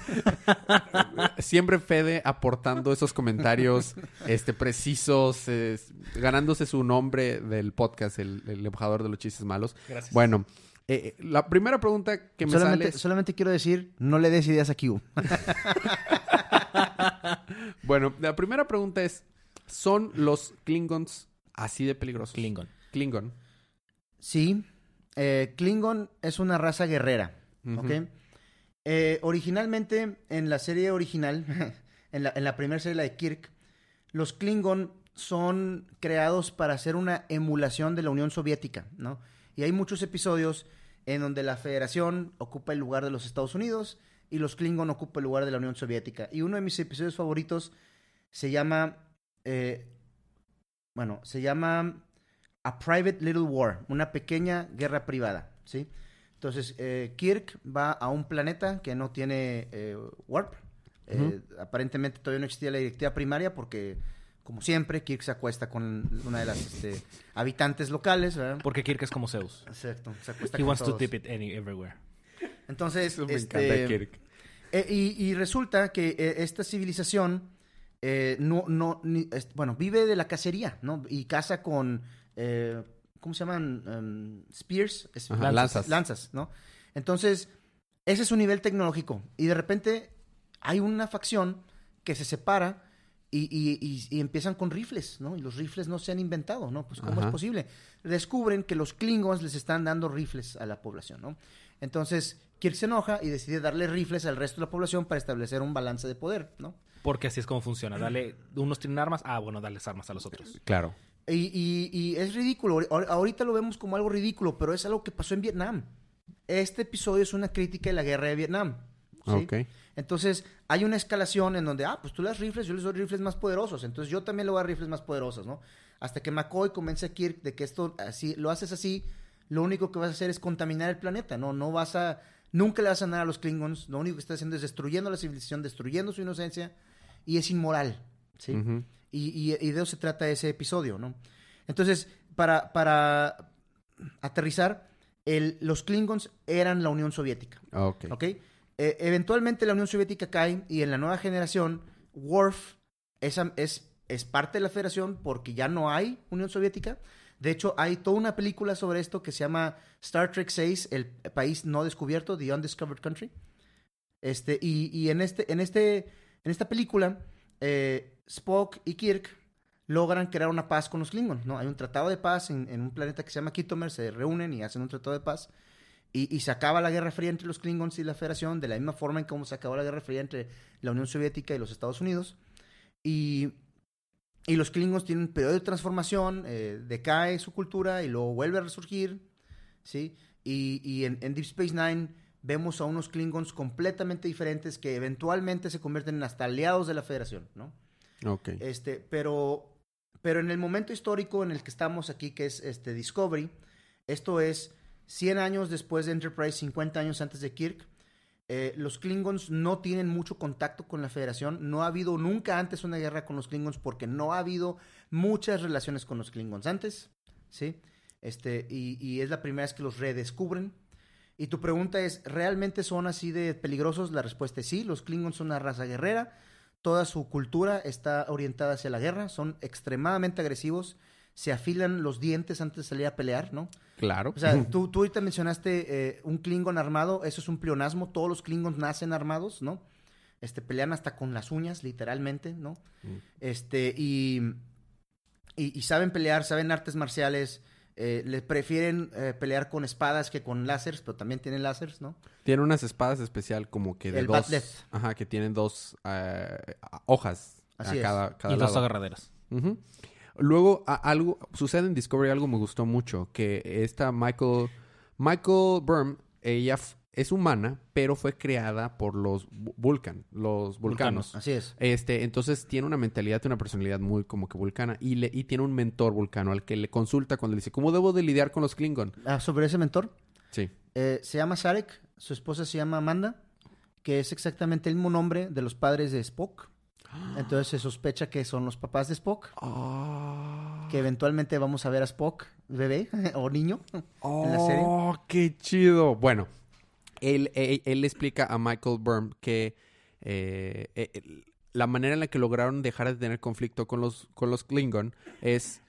[LAUGHS] Siempre Fede aportando esos comentarios este, precisos, eh, ganándose su nombre del podcast, el, el embajador de los chistes malos. Gracias. Bueno, eh, la primera pregunta que me solamente, sale... es- solamente quiero decir, no le des ideas a Q. [LAUGHS] Bueno, la primera pregunta es, ¿son los Klingons así de peligrosos? Klingon. Klingon. Sí, eh, Klingon es una raza guerrera. ¿ok? Eh, originalmente, en la serie original, [LAUGHS] en la, en la primera serie, la de Kirk, los Klingon son creados para hacer una emulación de la Unión Soviética, ¿no? Y hay muchos episodios en donde la Federación ocupa el lugar de los Estados Unidos y los Klingon ocupan el lugar de la Unión Soviética. Y uno de mis episodios favoritos se llama, eh, bueno, se llama A Private Little War, una pequeña guerra privada, ¿sí? Entonces, eh, Kirk va a un planeta que no tiene eh, warp. Eh, Aparentemente todavía no existía la directiva primaria porque, como siempre, Kirk se acuesta con una de las este, habitantes locales, ¿verdad? Porque Kirk es como Zeus. Exacto, se acuesta He con wants to dip it any, everywhere. Entonces, Eso me este, encanta Kirk. eh, y, y resulta que eh, esta civilización eh, no, no, ni- es- bueno, vive de la cacería, ¿no? Y caza con, eh, ¿cómo se llaman? Em, spears, Es- Ajá, lanzas. lanzas, ¿no? Entonces, ese es su nivel tecnológico. Y de repente hay una facción que se separa y, y- y- y empiezan con rifles, ¿no? Y los rifles no se han inventado, ¿no? Pues, ¿cómo Ajá. es posible? Descubren que los Klingons les están dando rifles a la población, ¿no? Entonces, Kirk se enoja y decide darle rifles al resto de la población para establecer un balance de poder, ¿no? Porque así es como funciona. Dale, unos tienen armas, ah, bueno, darles armas a los otros. Claro. Y, y- y es ridículo. Ahor- Ahorita lo vemos como algo ridículo, pero es algo que pasó en Vietnam. Este episodio es una crítica de la guerra de Vietnam. ¿sí? Entonces, hay una escalación en donde, ah, pues tú le das rifles, yo les doy rifles más poderosos. Entonces, yo también le voy a dar rifles más poderosos, ¿no? Hasta que McCoy convence a Kirk de que esto, así, lo haces así, lo único que vas a hacer es contaminar el planeta, ¿no? No vas a, nunca le vas a ganar a los Klingons, lo único que estás haciendo es destruyendo la civilización, destruyendo su inocencia, y es inmoral, ¿sí? Y, y- y de eso se trata ese episodio, ¿no? Entonces, para, para aterrizar, el- los Klingons eran la Unión Soviética, Ok. ¿ok? Eh, eventualmente la Unión Soviética cae y en la nueva generación, Worf es, es, es parte de la federación porque ya no hay Unión Soviética. De hecho, hay toda una película sobre esto que se llama Star Trek 6, el país no descubierto, The Undiscovered Country. Este, y, y en, este, en, este, en esta película, eh, Spock y Kirk logran crear una paz con los Klingons, ¿no? Hay un tratado de paz en, un planeta que se llama Kitomer, se reúnen y hacen un tratado de paz. Y, y se acaba la Guerra Fría entre los Klingons y la Federación, de la misma forma en cómo se acabó la Guerra Fría entre la Unión Soviética y los Estados Unidos. Y, y los Klingons tienen un periodo de transformación, eh, decae su cultura y luego vuelve a resurgir, ¿sí? Y, y en, en Deep Space Nine vemos a unos Klingons completamente diferentes que eventualmente se convierten en hasta aliados de la Federación, ¿no? Ok. Este, pero, pero en el momento histórico en el que estamos aquí, que es este Discovery, esto es 100 años después de Enterprise, 50 años antes de Kirk, eh, los Klingons no tienen mucho contacto con la Federación. No ha habido nunca antes una guerra con los Klingons porque no ha habido muchas relaciones con los Klingons antes, ¿sí? Este, y, y es la primera vez que los redescubren. Y tu pregunta es, ¿realmente son así de peligrosos? La respuesta es sí, los Klingons son una raza guerrera, toda su cultura está orientada hacia la guerra, son extremadamente agresivos, se afilan los dientes antes de salir a pelear, ¿no? Claro. O sea, [LAUGHS] tú, tú ahorita mencionaste eh, un Klingon armado, eso es un pleonasmo, todos los Klingons nacen armados, ¿no? Este, pelean hasta con las uñas, literalmente, ¿no? Mm. Este, y, y, y saben pelear, saben artes marciales, eh, les prefieren eh, pelear con espadas que con láseres, pero también tienen láseres, ¿no? Tiene unas espadas especial como que de El dos... Ajá, que tienen dos eh, hojas Así a es. cada, cada y dos agarraderas. Luego, a- algo sucede en Discovery, algo me gustó mucho, que esta Michael, Michael Byrne, ella es humana, pero fue creada por los vu- Vulcan, los vulcanos. Así es. Este, entonces tiene una mentalidad, una personalidad muy como que vulcana y, le, y tiene un mentor vulcano al que le consulta cuando le dice, ¿cómo debo de lidiar con los Klingon? Ah, sobre ese mentor, Sí. eh, se llama Sarek, su esposa se llama Amanda, que es exactamente el mismo nombre de los padres de Spock. [GASPS] Entonces se sospecha que son los papás de Spock, Ah. que eventualmente vamos a ver a Spock, bebé [LAUGHS] o niño, en la serie. Oh, qué chido. Bueno, él, él, él le explica a Michael Byrne que eh, eh, la manera en la que lograron dejar de tener conflicto con los, con los Klingon es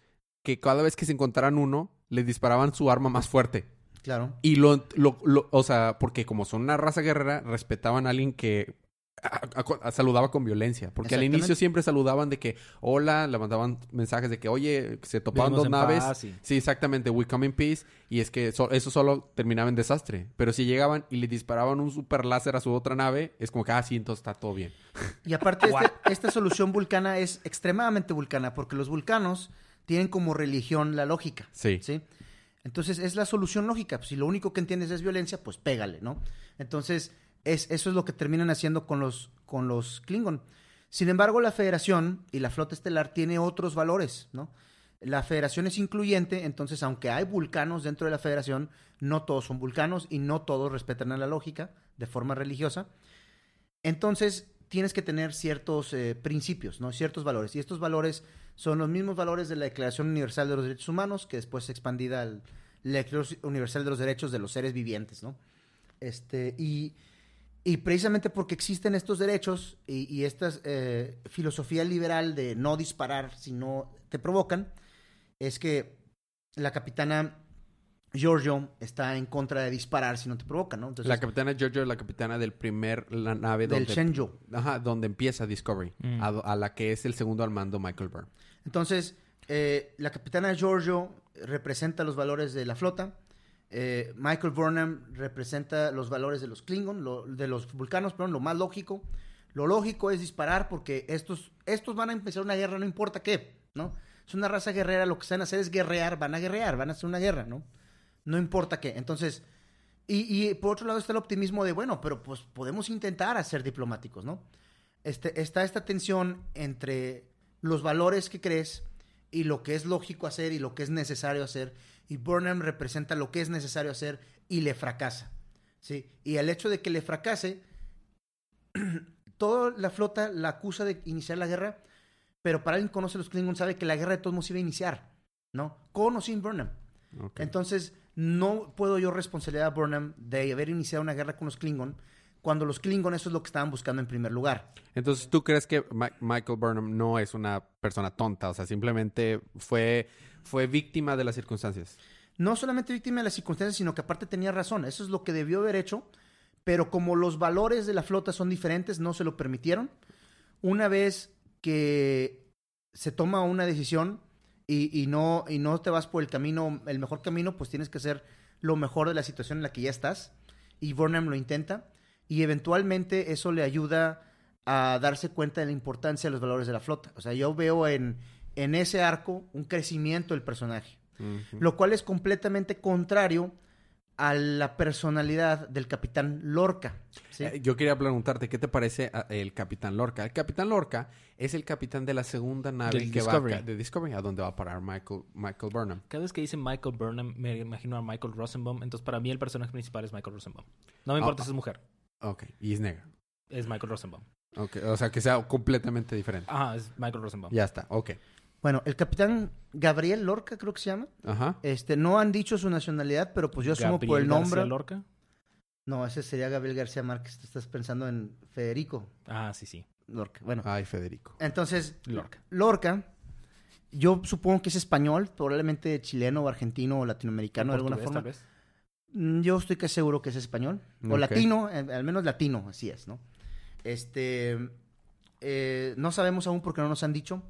que cada vez que se encontraran uno, le disparaban su arma más fuerte. Claro. Y lo, lo, lo- o sea, porque como son una raza guerrera, respetaban a alguien que a- a- a- saludaba con violencia. Porque al inicio siempre saludaban de que, hola, le mandaban mensajes de que, oye, se topaban Vivimos dos naves. paz y- Sí, exactamente, we come in peace. Y es que so- eso solo terminaba en desastre. Pero si llegaban y le disparaban un super láser a su otra nave, es como que, ah, sí, entonces está todo bien. Y aparte, este- [LAUGHS] esta solución vulcana es extremadamente vulcana, porque los vulcanos tienen como religión la lógica. Sí. ¿sí? Entonces, es la solución lógica. Pues, si lo único que entiendes es violencia, pues pégale, ¿no? Entonces, es, eso es lo que terminan haciendo con los, con los Klingon. Sin embargo, la Federación y la Flota Estelar tiene otros valores, ¿no? La Federación es incluyente, entonces, aunque hay vulcanos dentro de la Federación, no todos son vulcanos y no todos respetan a la lógica de forma religiosa. Entonces, tienes que tener ciertos eh, principios, ¿no? Ciertos valores. Y estos valores son los mismos valores de la Declaración Universal de los Derechos Humanos, que después se expandida al la Universal de los Derechos de los Seres Vivientes, ¿no? Este, y, y precisamente porque existen estos derechos y, y esta eh, filosofía liberal de no disparar si no te provocan, es que la capitana Giorgio está en contra de disparar si no te provocan, ¿no? Entonces, la capitana Giorgio es la capitana del primer la nave del donde, Shenzhou. Ajá, donde empieza Discovery. Mm. A, a la que es el segundo al mando Michael Byrne. Entonces, eh, la capitana Giorgio representa los valores de la flota. Eh, Michael Burnham representa los valores de los Klingon, de los vulcanos, perdón, lo más lógico. Lo lógico es disparar porque estos, estos van a empezar una guerra, no importa qué, ¿no? Es una raza guerrera, lo que saben hacer es guerrear, van a guerrear, van a hacer una guerra, ¿no? No importa qué. Entonces, y, y por otro lado está el optimismo de, bueno, pero pues podemos intentar hacer diplomáticos, ¿no? Este, está esta tensión entre los valores que crees y lo que es lógico hacer y lo que es necesario hacer. Y Burnham representa lo que es necesario hacer y le fracasa. ¿sí? Y el hecho de que le fracase, [CLEARS THROAT] toda la flota la acusa de iniciar la guerra, pero para alguien que conoce a los Klingons sabe que la guerra de todos modos iba a iniciar, ¿no? Con o sin Burnham. Entonces, no puedo yo responsabilizar a Burnham de haber iniciado una guerra con los Klingon cuando los Klingon eso es lo que estaban buscando en primer lugar. Entonces, ¿tú crees que Ma- Michael Burnham no es una persona tonta? O sea, simplemente fue, fue víctima de las circunstancias. No solamente víctima de las circunstancias, sino que aparte tenía razón. Eso es lo que debió haber hecho, pero como los valores de la flota son diferentes, no se lo permitieron. Una vez que se toma una decisión y, y no, y no te vas por el camino, el mejor camino, pues tienes que hacer lo mejor de la situación en la que ya estás. Y Burnham lo intenta. Y eventualmente eso le ayuda a darse cuenta de la importancia de los valores de la flota. O sea, yo veo en, en ese arco un crecimiento del personaje lo cual es completamente contrario a la personalidad del capitán Lorca. ¿sí? Eh, Yo quería preguntarte, ¿qué te parece a- el Capitán Lorca? El Capitán Lorca es el capitán de la segunda nave Del que Discovery. va de Discovery, a donde va a parar Michael, Michael Burnham. Cada vez que dice Michael Burnham, me imagino a Michael Rosenbaum. Entonces, para mí, el personaje principal es Michael Rosenbaum. No me importa Ah, si es mujer. Ok, y es negra. Es Michael Rosenbaum. Ok, o sea, que sea completamente diferente. Ajá, es Michael Rosenbaum. Ya está, ok. Bueno, el capitán Gabriel Lorca, creo que se llama. Ajá. Este, no han dicho su nacionalidad, pero pues yo asumo por Gabriel el García nombre. Lorca. No, ese sería Gabriel García Márquez. Te estás pensando en Federico Ah, sí, sí. Lorca. Bueno, Ay, Federico. entonces, Lorca. Lorca, yo supongo que es español, probablemente chileno o argentino o latinoamericano de alguna forma. tal vez. Mm, Yo estoy casi seguro que es español. O latino, eh, al menos latino, así es, ¿no? Este. eh, no sabemos aún porque no nos han dicho.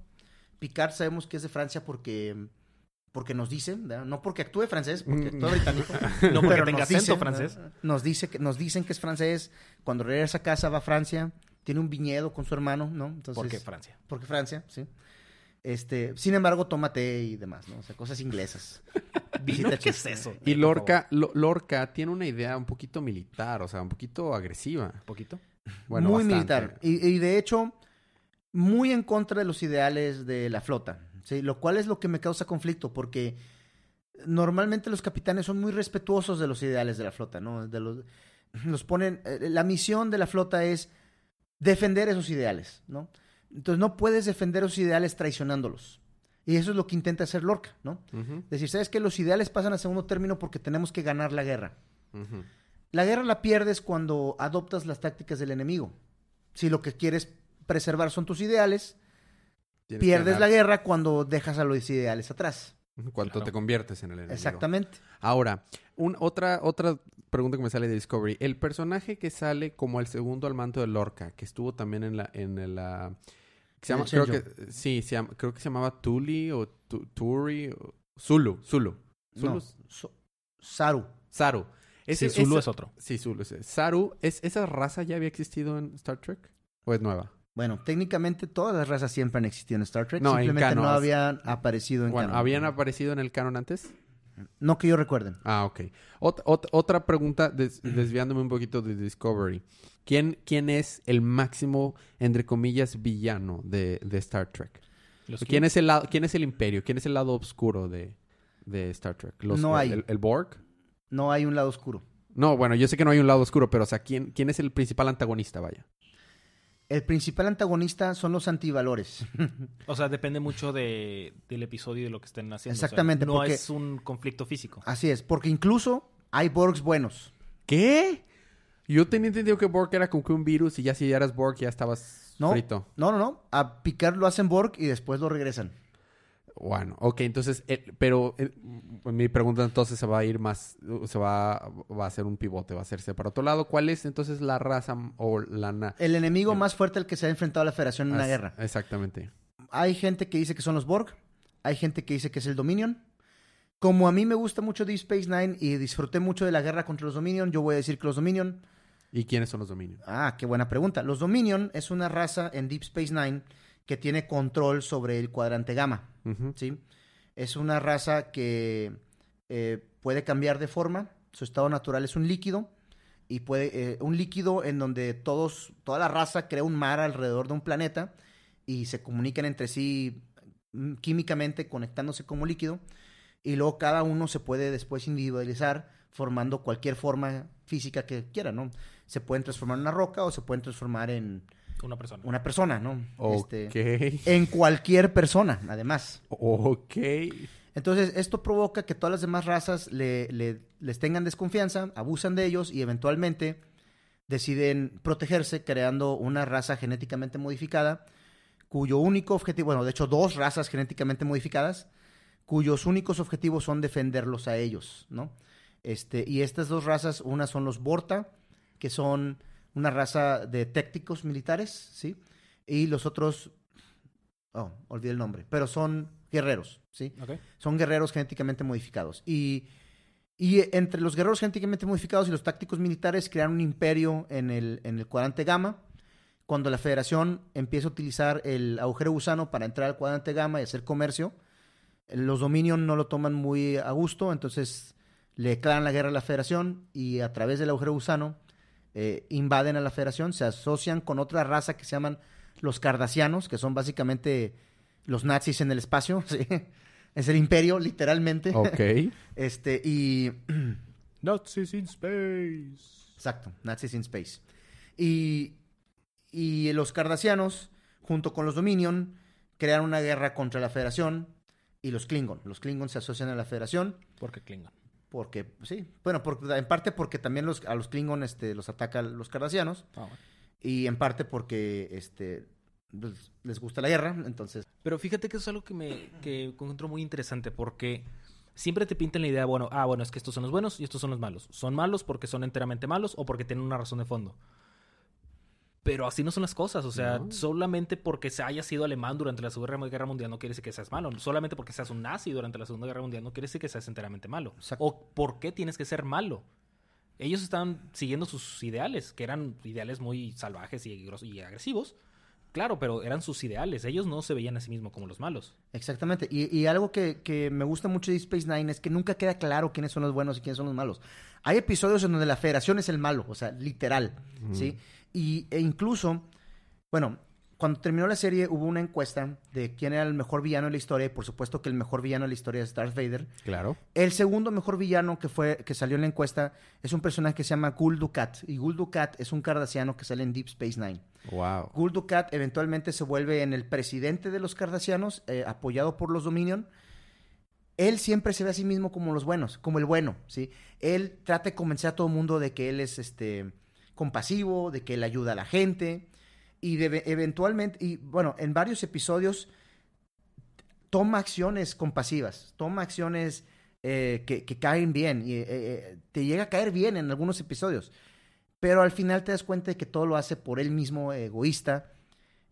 Picard sabemos que es de Francia porque. Porque nos dicen, ¿verdad? no porque actúe francés, porque Mm. actúa británico. [LAUGHS] No porque pero tenga acento dicen, francés. ¿verdad? Nos, dice que, nos dicen que es francés. Cuando regresa a casa va a Francia. Tiene un viñedo con su hermano, ¿no? Entonces, Porque Francia. porque Francia, sí. Este, sin embargo, toma té y demás, ¿no? O sea, cosas inglesas. [LAUGHS] ¿Vino? Visita ¿Qué es eso? Y Lorca, Lo- Lorca tiene una idea un poquito militar, o sea, un poquito agresiva. favor. ¿Poquito? Bueno, muy bastante. militar. Y, y de hecho, muy en contra de los ideales de la flota. ¿sí? Lo cual es lo que me causa conflicto, porque normalmente los capitanes son muy respetuosos de los ideales de la flota, ¿no? De los, los ponen. eh, La misión de la flota es defender esos ideales, ¿no? Entonces no puedes defender esos ideales traicionándolos. Y eso es lo que intenta hacer Lorca, ¿no? Ujú, Decir, ¿sabes qué? Los ideales pasan a segundo término porque tenemos que ganar la guerra. La guerra la pierdes cuando adoptas las tácticas del enemigo. Si lo que quieres preservar son tus ideales, Tienes que pierdes la guerra cuando dejas a los ideales atrás. Cuando Claro. te conviertes en el enemigo. Exactamente. Ahora, un- otra, otra pregunta que me sale de Discovery. El personaje que sale como el segundo al manto de Lorca, que estuvo también en la... En la que se En llama, el creo que, sí, se llama- creo que se llamaba Tuli o Tu- Turi o Zulu. Zulu. Zulu. No, So- Saru. Saru. Sí, Ese- Zulu esa- es otro. Sí, Zulu. ese. Saru, ¿es, ¿esa raza ya había existido en Star Trek? ¿O es nueva? Bueno, técnicamente todas las razas siempre han existido en Star Trek. No, en simplemente no habían aparecido en Bueno, canon. ¿habían aparecido en el canon antes? No que yo recuerden. Ah, ok. Ot- ot- otra pregunta, des- desviándome un poquito de Discovery. ¿Quién, ¿Quién es el máximo, entre comillas, villano de, de Star Trek? ¿Quién es, el lado, ¿Quién es el imperio? ¿Quién es el lado oscuro de, de Star Trek? Los- No hay. El, el Borg? No hay un lado oscuro. No, bueno, yo sé que no hay un lado oscuro, pero o sea, ¿quién, quién es el principal antagonista, vaya? El principal antagonista son los antivalores. [LAUGHS] O sea, depende mucho de, del episodio y de lo que estén haciendo. O sea, Exactamente, no porque- es un conflicto físico. Así es, porque incluso hay Borgs buenos. ¿Qué? Yo tenía entendido que Borg era como que un virus y ya si ya eras Borg ya estabas No, frito. no, no, no. A Picard lo hacen Borg y después lo regresan. Bueno, ok, entonces, eh, pero eh, mi pregunta entonces se va a ir más, se va, va a ser un pivote, va a hacerse para otro lado. ¿Cuál es entonces la raza o la... na- El enemigo más fuerte al que se ha enfrentado la Federación en As- guerra. Exactamente. Hay gente que dice que son los Borg, hay gente que dice que es el Dominion. Como a mí me gusta mucho Deep Space Nine y disfruté mucho de la guerra contra los Dominion, yo voy a decir que los Dominion. ¿Y quiénes son los dominios? Ah, qué buena pregunta. Los Dominion es una raza en Deep Space Nine que tiene control sobre el cuadrante gamma. ¿sí? Es una raza que eh, puede cambiar de forma. Su estado natural es un líquido. Y puede, eh, un líquido en donde todos, toda la raza crea un mar alrededor de un planeta y se comunican entre sí mm, químicamente conectándose como líquido. y luego cada uno se puede después individualizar formando cualquier forma física que quiera, ¿no? Se pueden transformar en una roca o se pueden transformar en Una persona. una persona, ¿no? Ok. Este, en cualquier persona, además. Ok. Entonces, esto provoca que todas las demás razas le- le- les tengan desconfianza, abusan de ellos y eventualmente deciden protegerse creando una raza genéticamente modificada cuyo único objetivo, bueno, de hecho dos razas genéticamente modificadas, cuyos únicos objetivos son defenderlos a ellos, ¿no? Este, y estas dos razas, una son los Borta, que son una raza de técnicos militares, ¿sí? Y los otros, oh, olvidé el nombre, pero son guerreros, ¿sí? Son guerreros genéticamente modificados. Y, y entre los guerreros genéticamente modificados y los tácticos militares crearon un imperio en el, en el cuadrante gamma. Cuando la federación empieza a utilizar el agujero gusano para entrar al cuadrante gamma y hacer comercio, los Dominion no lo toman muy a gusto, entonces le declaran la guerra a la federación y a través del agujero gusano eh, invaden a la federación, se asocian con otra raza que se llaman los cardasianos, que son básicamente los nazis en el espacio, [LAUGHS] ¿sí? es el imperio, literalmente. Ok. [LAUGHS] Este, y [CLEARS THROAT] Nazis in space. Exacto, Nazis in Space. Y, y los cardasianos, junto con los Dominion, crearon una guerra contra la Federación y los Klingon. Los Klingon se asocian a la Federación Porque Klingon. Porque, sí, bueno, en parte porque también los, a los Klingon este, los atacan los cardasianos Ah, y en parte porque este, pues, les gusta la guerra, entonces... Pero fíjate que eso es algo que me que encuentro muy interesante porque siempre te pintan la idea, bueno, ah, bueno, es que estos son los buenos y estos son los malos. Son malos porque son enteramente malos o porque tienen una razón de fondo. Pero así no son las cosas, o sea, No. solamente porque se haya sido alemán durante la Segunda Guerra Mundial no quiere decir que seas malo. Solamente porque seas un nazi durante la Segunda Guerra Mundial no quiere decir que seas enteramente malo. Exacto. O por qué tienes que ser malo. Ellos estaban siguiendo sus ideales, que eran ideales muy salvajes y, agresivos. Claro, pero eran sus ideales. Ellos no se veían a sí mismos como los malos. Exactamente. Y, y algo que, que me gusta mucho de Space Nine es que nunca queda claro quiénes son los buenos y quiénes son los malos. Hay episodios en donde la federación es el malo, o sea, literal, ¿sí? Y, e incluso, bueno, cuando terminó la serie hubo una encuesta de quién era el mejor villano de la historia y por supuesto que el mejor villano de la historia es Darth Vader. Claro. El segundo mejor villano que fue que salió en la encuesta es un personaje que se llama Gul Dukat y Gul Dukat es un cardasiano que sale en Deep Space Nine. Wow. Gul Dukat eventualmente se vuelve en el presidente de los Cardassianos, eh, apoyado por los Dominion. Él siempre se ve a sí mismo como los buenos, como el bueno, ¿sí? Él trata de convencer a todo el mundo de que él es este compasivo, de que él ayuda a la gente y de, eventualmente y bueno, en varios episodios toma acciones compasivas, toma acciones eh, que, que caen bien y eh, eh, te llega a caer bien en algunos episodios. Pero al final te das cuenta de que todo lo hace por él mismo, egoísta,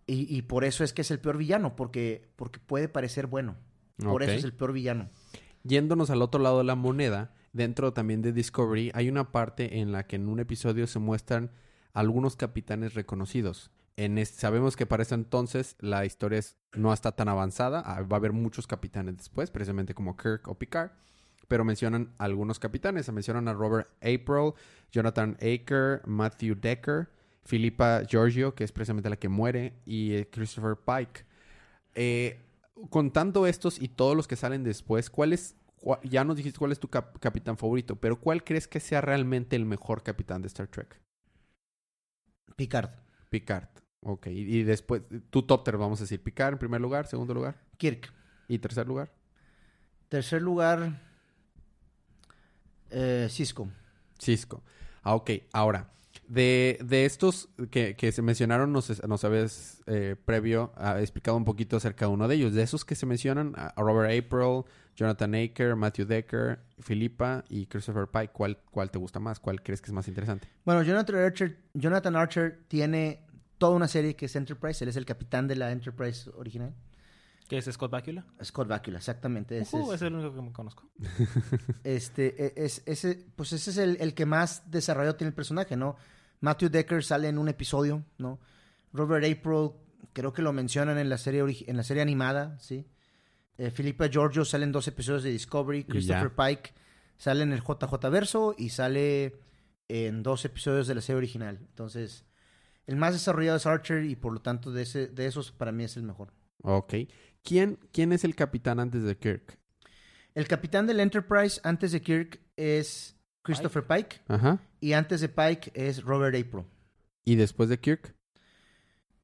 y, y por eso es que es el peor villano, porque, porque puede parecer bueno. Por eso es el peor villano. Yéndonos al otro lado de la moneda, dentro también de Discovery, hay una parte en la que en un episodio se muestran algunos capitanes reconocidos. En sabemos que para ese entonces la historia es- no está tan avanzada. ah, Va a haber muchos capitanes después, precisamente como Kirk o Picard. Pero mencionan algunos capitanes. Mencionan a Robert April, Jonathan Aker, Matthew Decker, Philippa Giorgio, que es precisamente la que muere, y eh, Christopher Pike. Eh, contando estos y todos los que salen después, ¿cuál es, cua- ya nos dijiste cuál es tu cap- capitán favorito, pero ¿cuál crees que sea realmente el mejor capitán de Star Trek? Picard. Picard. Ok, y, y después, tu top vamos a decir, Picard en primer lugar, segundo lugar Kirk. y tercer lugar. Tercer lugar, eh, Cisco. Cisco. Ah, ok. Ahora, de, de estos que, que se mencionaron, nos, nos habías eh, previo ah, explicado un poquito acerca de uno de ellos. De esos que se mencionan, a Robert April, Jonathan Aker, Matthew Decker, Philippa y Christopher Pike, ¿cuál, ¿cuál te gusta más? ¿Cuál crees que es más interesante? Bueno, Jonathan Archer, Jonathan Archer tiene toda una serie que es Enterprise. Él es el capitán de la Enterprise original. ¿Qué es Scott Bakula? Scott Bakula, exactamente. Ese Ujú, es- es el único que me conozco. [LAUGHS] Este, e- es, ese, pues ese es el, el que más desarrollo tiene el personaje, ¿no? Matthew Decker sale en un episodio, ¿no? Robert April, creo que lo mencionan en la serie, en la serie animada, ¿sí? Eh, Philippa Giorgio sale en dos episodios de Discovery. Christopher Pike sale en el JJ Verso y sale en dos episodios de la serie original. Entonces, el más desarrollado es Archer y por lo tanto de, ese, de esos para mí es el mejor. Ok. ¿Quién, ¿Quién es el capitán antes de Kirk? El capitán del Enterprise antes de Kirk es Christopher Pike. Y antes de Kirk es Christopher Pike. Ajá. y antes de Pike es Robert April. Y después de Kirk,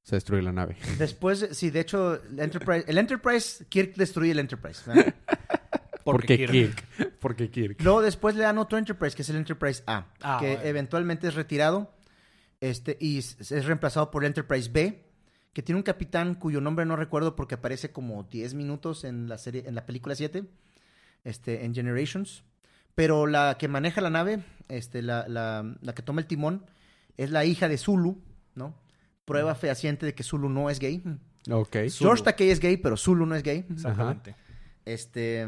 se destruye la nave. [LAUGHS] Después, de- sí, de hecho, el Enterprise, el Enterprise, Kirk destruye el Enterprise. ¿verdad? [LAUGHS] Porque Kirk- Kirk. Porque Kirk. Luego después le dan otro Enterprise, que es el Enterprise A, Ah, que bueno. eventualmente es retirado este, y es es reemplazado por el Enterprise B, que tiene un capitán cuyo nombre no recuerdo porque aparece como 10 minutos en la serie, en la película 7, este, en Generations. Pero la que maneja la nave, este, la, la- la que toma el timón, es la hija de Zulu, ¿no? Prueba fehaciente de que Zulu no es gay. Ok. George Takei es gay, pero Zulu no es gay. Exactamente. Este.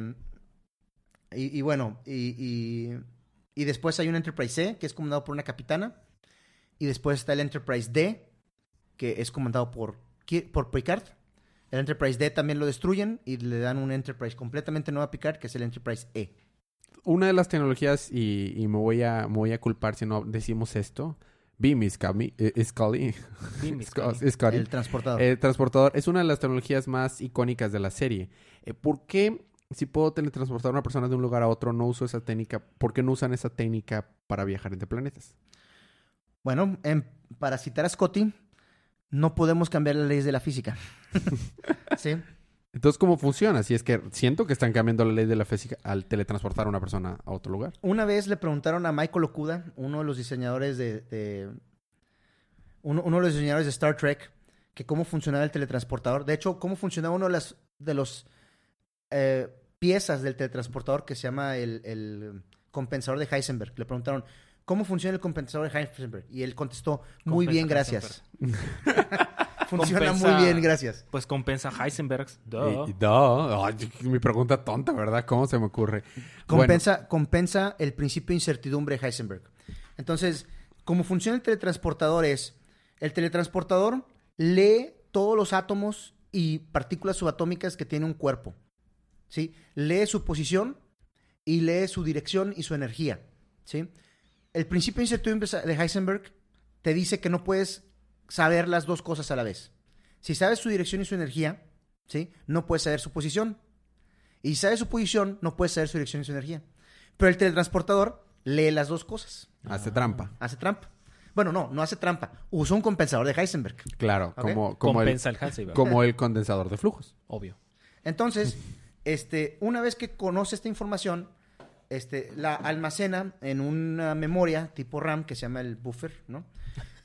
Y, y bueno, y, y, y después hay un Enterprise C, que es comandado por una capitana. Y después está el Enterprise D, que es comandado por, por Picard. El Enterprise D también lo destruyen y le dan un Enterprise completamente nuevo a Picard, que es el Enterprise E. Una de las tecnologías, y, y me, voy a, me voy a culpar si no decimos esto. Scully. eh, Scully. [LAUGHS] El transportador. El transportador es una de las tecnologías más icónicas de la serie. Eh, ¿Por qué, si puedo teletransportar a una persona de un lugar a otro, no uso esa técnica? ¿Por qué no usan esa técnica para viajar entre planetas? Bueno, en- para citar a Scotty, no podemos cambiar las leyes de la física. [LAUGHS] [LAUGHS] ¿Sí? Entonces, ¿cómo funciona? Si es que siento que están cambiando la ley de la física al teletransportar a una persona a otro lugar. Una vez le preguntaron a Michael Okuda, uno de los diseñadores de, de- uno, uno de los diseñadores de Star Trek, que cómo funcionaba el teletransportador. De hecho, cómo funcionaba uno de las de los eh, piezas del teletransportador que se llama el, el compensador de Heisenberg. Le preguntaron cómo funciona el compensador de Heisenberg y él contestó muy bien, gracias. Funciona Compensa- muy bien, gracias. Pues compensa Heisenberg. Duh. Y- y- no, ay, mi pregunta tonta, ¿verdad? ¿Cómo se me ocurre? Compensa, compensa el principio de incertidumbre de Heisenberg. Entonces, como funciona el teletransportador es, el teletransportador lee todos los átomos y partículas subatómicas que tiene un cuerpo. ¿sí? Lee su posición y lee su dirección y su energía. ¿sí? El principio de incertidumbre de Heisenberg te dice que no puedes saber las dos cosas a la vez. Si sabes su dirección y su energía, ¿sí? no puedes saber su posición. Y si sabes su posición, no puedes saber su dirección y su energía. Pero el teletransportador lee las dos cosas. Hace trampa. Hace trampa. Bueno, no, no hace trampa. Usa un compensador de Heisenberg. Claro, como, como, el, compensa el Heisenberg. como el condensador de flujos. Obvio. Entonces, [LAUGHS] este, una vez que conoce esta información, este, la almacena en una memoria tipo RAM que se llama el buffer, ¿no?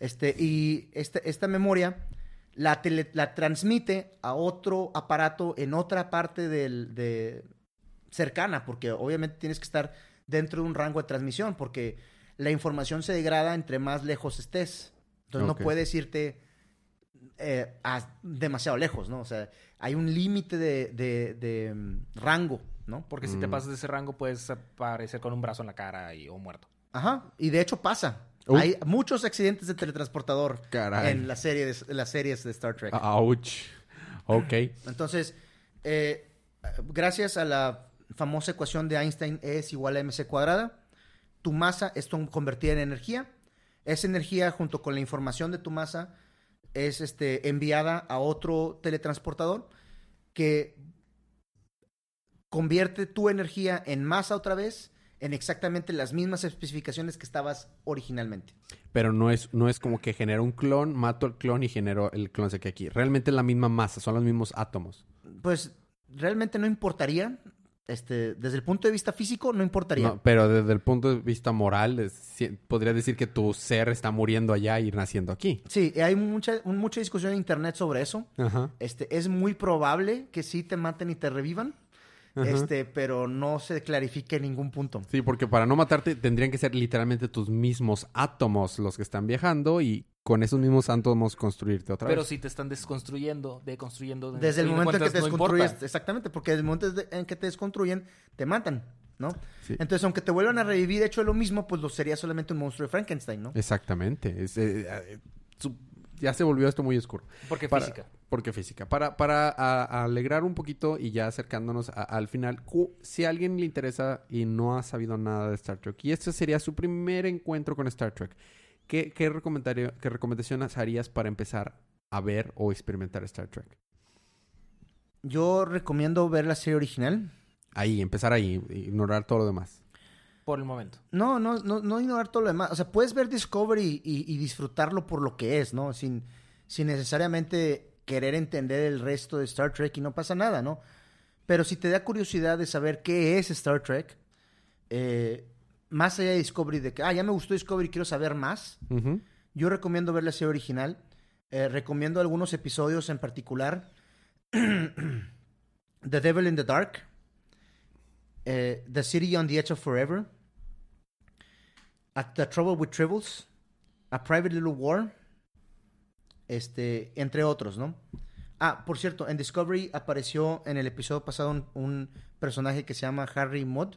Este, y este- esta memoria la, tele- la transmite a otro aparato en otra parte del, de, cercana, porque obviamente tienes que estar dentro de un rango de transmisión, porque la información se degrada entre más lejos estés. Entonces no puedes irte eh, a- demasiado lejos, ¿no? O sea, hay un límite de, de- de, mm, rango, ¿no? Porque si te Mm. pasas de ese rango, puedes aparecer con un brazo en la cara y, o muerto. Ajá, y de hecho pasa. Uh. Hay muchos accidentes de teletransportador Caray. en las series de Star Trek. Ouch. Ok. Entonces, eh, gracias a la famosa ecuación de Einstein E es igual a mc cuadrada, tu masa es convertida en energía. Esa energía, junto con la información de tu masa, es este, enviada a otro teletransportador que convierte tu energía en masa otra vez en exactamente las mismas especificaciones que estabas originalmente. Pero no es, no es como que genero un clon, mato el clon y genero el clon que aquí. Realmente es la misma masa, son los mismos átomos. Pues realmente no importaría, este, desde el punto de vista físico, no importaría. No, pero desde el punto de vista moral, es- podría decir que tu ser está muriendo allá y naciendo aquí. Sí, hay mucha, mucha discusión en internet sobre eso. Ajá. Este, es muy probable que sí te maten y te revivan, Ajá. este, pero no se clarifica en ningún punto. Sí, porque para no matarte tendrían que ser literalmente tus mismos átomos los que están viajando y con esos mismos átomos construirte otra Pero vez. si te están desconstruyendo, deconstruyendo... Desde el momento en que te desconstruyes, exactamente, porque desde el momento en que te desconstruyen, te matan, ¿no? Sí. Entonces, aunque te vuelvan a revivir hecho de lo mismo, pues lo sería solamente un monstruo de Frankenstein, ¿no? Exactamente. Es, eh, eh, su- ya se volvió esto muy oscuro. Porque Para- física. Porque física. Para, para a- a alegrar un poquito y ya acercándonos a- al final, cu- si a alguien le interesa y no ha sabido nada de Star Trek, y este sería su primer encuentro con Star Trek, ¿qué, qué, recomendario- qué recomendaciones harías para empezar a ver o experimentar Star Trek? Yo recomiendo ver la serie original. Ahí, empezar ahí, ignorar todo lo demás. Por el momento. No, no, no, no ignorar todo lo demás. O sea, puedes ver Discovery y, y disfrutarlo por lo que es, ¿no? Sin, sin necesariamente querer entender el resto de Star Trek y no pasa nada, ¿no? Pero si te da curiosidad de saber qué es Star Trek, eh, más allá de Discovery, de que, ah, ya me gustó Discovery, quiero saber más, yo recomiendo ver la serie original. Eh, recomiendo algunos episodios en particular. [CLEARS THROAT] the Devil in the Dark. eh, the City on the Edge of Forever. At the Trouble with Tribbles. A Private Little War. Este, entre otros, ¿no? Ah, por cierto, en Discovery apareció en el episodio pasado un, un personaje que se llama Harry Mudd.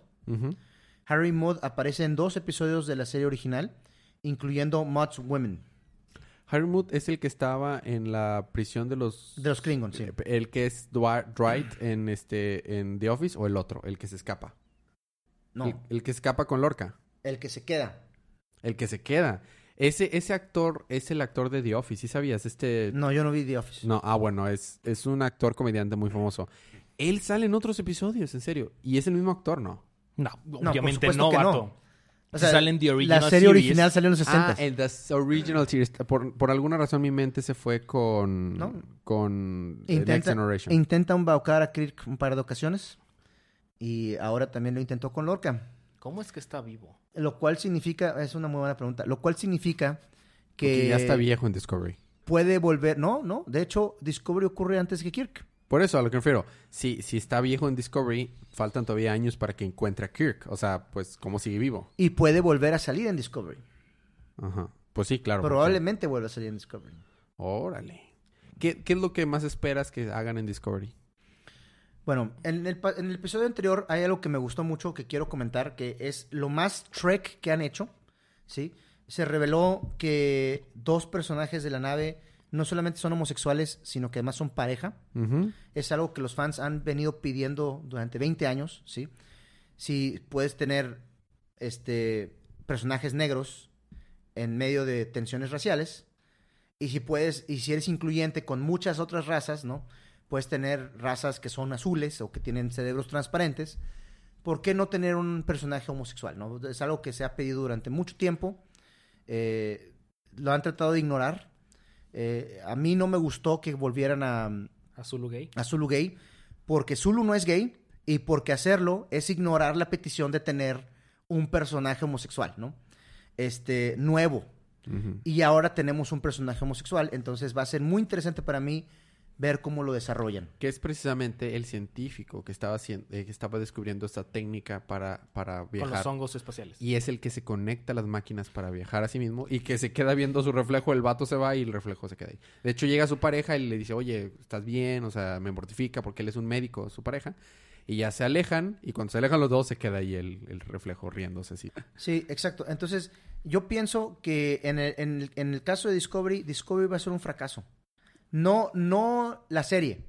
Harry Mudd aparece en dos episodios de la serie original, incluyendo Mudd's Women, Harry Mudd es el que estaba en la prisión de los... de los Klingons, sí. El que es Dwight en este en The Office o el otro, el que se escapa. No, El, el que escapa con Lorca. el que se queda. El que se queda. Ese, ese actor es el actor de The Office, ¿sí sabías? Este... No, yo no vi The Office. No, ah, bueno, es, es un actor comediante muy famoso. Él sale en otros episodios, en serio. Y es el mismo actor, ¿no? No, obviamente no, que no. vato. O sale en The Original La serie Series. original salió en los 60. Ah, en The Original Series. Por, por alguna razón mi mente se fue con... No. Con The Next intenta, Generation. intenta embaucar a Kirk un par de ocasiones. Y ahora también lo intentó con Lorca. ¿Cómo es que está vivo? Lo cual significa, es una muy buena pregunta, lo cual significa que Porque ya está viejo en Discovery. puede volver, no, no, de hecho Discovery ocurre antes que Kirk. Por eso, a lo que me refiero. Si, si está viejo en Discovery, faltan todavía años para que encuentre a Kirk. O sea, pues, ¿cómo sigue vivo? Y puede volver a salir en Discovery. Ajá. Pues sí, claro. porque- Probablemente vuelva a salir en Discovery. Órale. ¿Qué, ¿Qué es lo que más esperas que hagan en Discovery? Bueno, en el, en el episodio anterior hay algo que me gustó mucho que quiero comentar, que es lo más Trek que han hecho, ¿sí? Se reveló que dos personajes de la nave no solamente son homosexuales, sino que además son pareja. Es algo que los fans han venido pidiendo durante 20 años, ¿sí? Si puedes tener este, personajes negros en medio de tensiones raciales, y si puedes, y si eres incluyente con muchas otras razas, ¿no? Puedes tener razas que son azules o que tienen cerebros transparentes. ¿Por qué no tener un personaje homosexual? ¿no? Es algo que se ha pedido durante mucho tiempo. Eh, lo han tratado de ignorar. Eh, a mí no me gustó que volvieran a, ¿A Zulu gay? a Zulu gay, porque Zulu no es gay y porque hacerlo es ignorar la petición de tener un personaje homosexual, ¿no? Este, nuevo. Y ahora tenemos un personaje homosexual, entonces va a ser muy interesante para mí ver cómo lo desarrollan. Que es precisamente el científico que estaba, hacien- eh, que estaba descubriendo esta técnica para, para Con viajar. los hongos espaciales. Y es el que se conecta a las máquinas para viajar a sí mismo y que se queda viendo su reflejo, el vato se va y el reflejo se queda ahí. De hecho, llega su pareja y le dice, oye, ¿estás bien? O sea, me mortifica porque él es un médico, su pareja. Y ya se alejan y cuando se alejan los dos se queda ahí el, el reflejo riéndose así. Sí, exacto. Entonces, yo pienso que en el, en el- en el caso de Discovery, Discovery va a ser un fracaso. No, no la serie,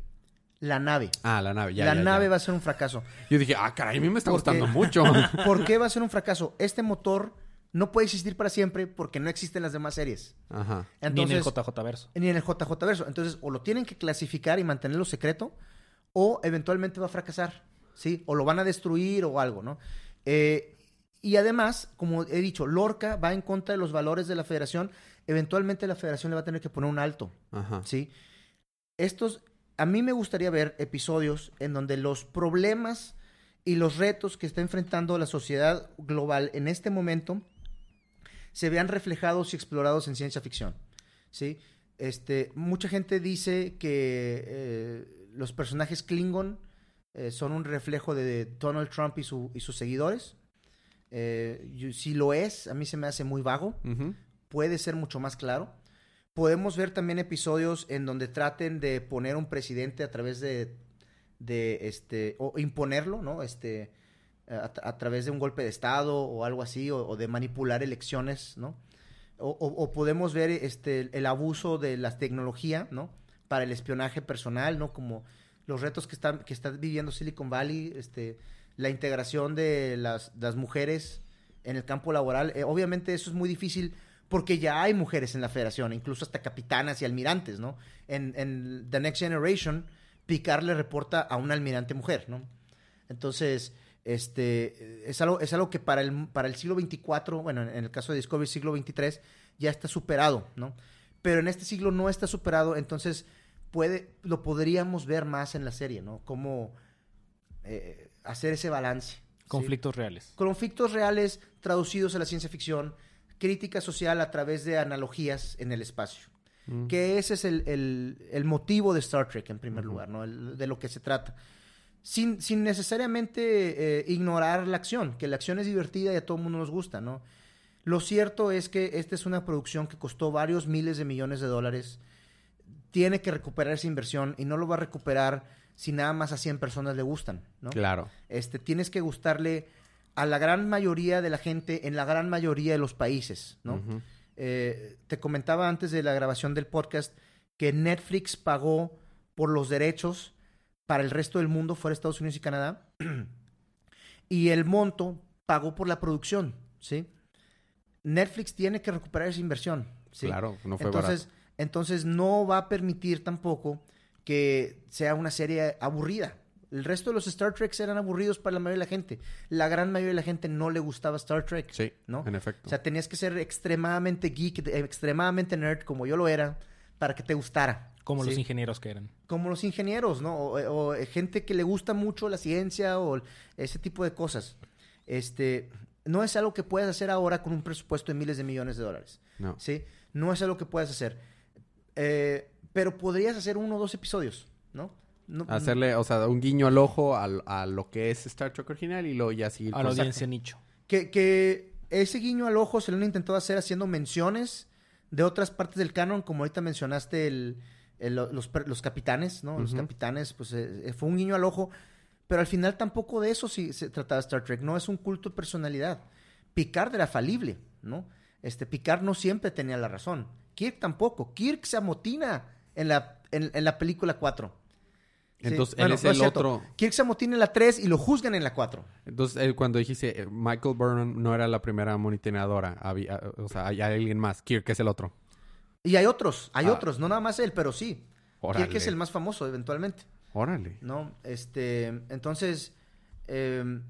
la nave. Ah, la nave, ya. la ya, nave ya. va a ser un fracaso. Yo dije, ah, caray, a mí me está gustando mucho. [LAUGHS] ¿Por qué va a ser un fracaso? Este motor no puede existir para siempre porque no existen las demás series. Ajá. Ni en el Entonces, JJ verso. ni en el JJ verso. Entonces, o lo tienen que clasificar y mantenerlo secreto, o eventualmente va a fracasar, ¿sí? O lo van a destruir o algo, ¿no? Eh, y además, como he dicho, Lorca va en contra de los valores de la federación. Eventualmente la federación le va a tener que poner un alto, Ajá. ¿sí? Estos, a mí me gustaría ver episodios en donde los problemas y los retos que está enfrentando la sociedad global en este momento se vean reflejados y explorados en ciencia ficción, ¿sí? Este, mucha gente dice que eh, los personajes Klingon eh, son un reflejo de Donald Trump y, su- y sus seguidores. Eh, si lo es, a mí se me hace muy vago puede ser mucho más claro. Podemos ver también episodios en donde traten de poner un presidente a través de, de este, o imponerlo, ¿no? Este, a, a través de un golpe de Estado o algo así, o, o de manipular elecciones, ¿no? O, o- o podemos ver este, el abuso de la tecnología, ¿no? Para el espionaje personal, ¿no? Como los retos que están que está viviendo Silicon Valley, este, la integración de las, mujeres en el campo laboral. Eh, obviamente eso es muy difícil porque ya hay mujeres en la federación, incluso hasta capitanas y almirantes, ¿no? En, en The Next Generation, Picard le reporta a un almirante mujer, ¿no? Entonces, este, es algo, es algo que para el, para el siglo XXIV, bueno, en el caso de Discovery, siglo XXIII, ya está superado, ¿no? Pero en este siglo no está superado, entonces puede, lo podríamos ver más en la serie, ¿no? Cómo eh, hacer ese balance. ¿sí? Conflictos reales. Conflictos reales traducidos a la ciencia ficción, crítica social a través de analogías en el espacio. Mm. Que ese es el, el- el motivo de Star Trek, en primer lugar, ¿no? El- de lo que se trata. Sin, sin necesariamente eh, ignorar la acción, que la acción es divertida y a todo el mundo nos gusta, ¿no? Lo cierto es que esta es una producción que costó varios miles de millones de dólares. Tiene que recuperar esa inversión y no lo va a recuperar si nada más a 100 personas le gustan, ¿no? Claro. Este, tienes que gustarle a la gran mayoría de la gente en la gran mayoría de los países, ¿no? Eh, te comentaba antes de la grabación del podcast que Netflix pagó por los derechos para el resto del mundo fuera de Estados Unidos y Canadá [CLEARS THROAT] y el monto pagó por la producción, ¿sí? Netflix tiene que recuperar esa inversión, ¿sí? Claro, no fue entonces, barato. entonces no va a permitir tampoco que sea una serie aburrida. El resto de los Star Treks eran aburridos para la mayoría de la gente. La gran mayoría de la gente no le gustaba Star Trek. Sí, ¿no? en efecto. O sea, tenías que ser extremadamente geek, extremadamente nerd, como yo lo era, para que te gustara. Como los ingenieros que eran. Como los ingenieros, ¿no? O, o, eh, gente que le gusta mucho la ciencia o ese tipo de cosas. Este, no es algo que puedas hacer ahora con un presupuesto de miles de millones de dólares. no. ¿sí? No es algo que puedas hacer. Eh, pero podrías hacer uno o dos episodios, ¿no? No- Hacerle, o sea, un guiño al ojo al- a, lo que es Star Trek original y luego ya seguir A la audiencia nicho. Que, que ese guiño al ojo se lo han intentado hacer haciendo menciones de otras partes del canon, como ahorita mencionaste el, el- los, los capitanes, ¿no? Los capitanes, pues eh, eh, fue un guiño al ojo, pero al final tampoco de eso sí se trataba Star Trek, no es un culto de personalidad. Picard era falible, ¿no? Este, Picard no siempre tenía la razón. Kirk tampoco. Kirk se amotina en la, en, en la película 4. Sí, Entonces, bueno, él es no el otro. Kirk se amotina en la 3 y lo juzgan en la 4. Entonces, eh, cuando dijiste eh, Michael Burnham no era la primera monitoreadora, había, o sea, hay alguien más. Kirk es el otro. Y hay otros, hay Ah. otros, no nada más él, pero sí. Órale. Kirk es el más famoso, eventualmente, Órale. ¿no? Este, entonces, eh,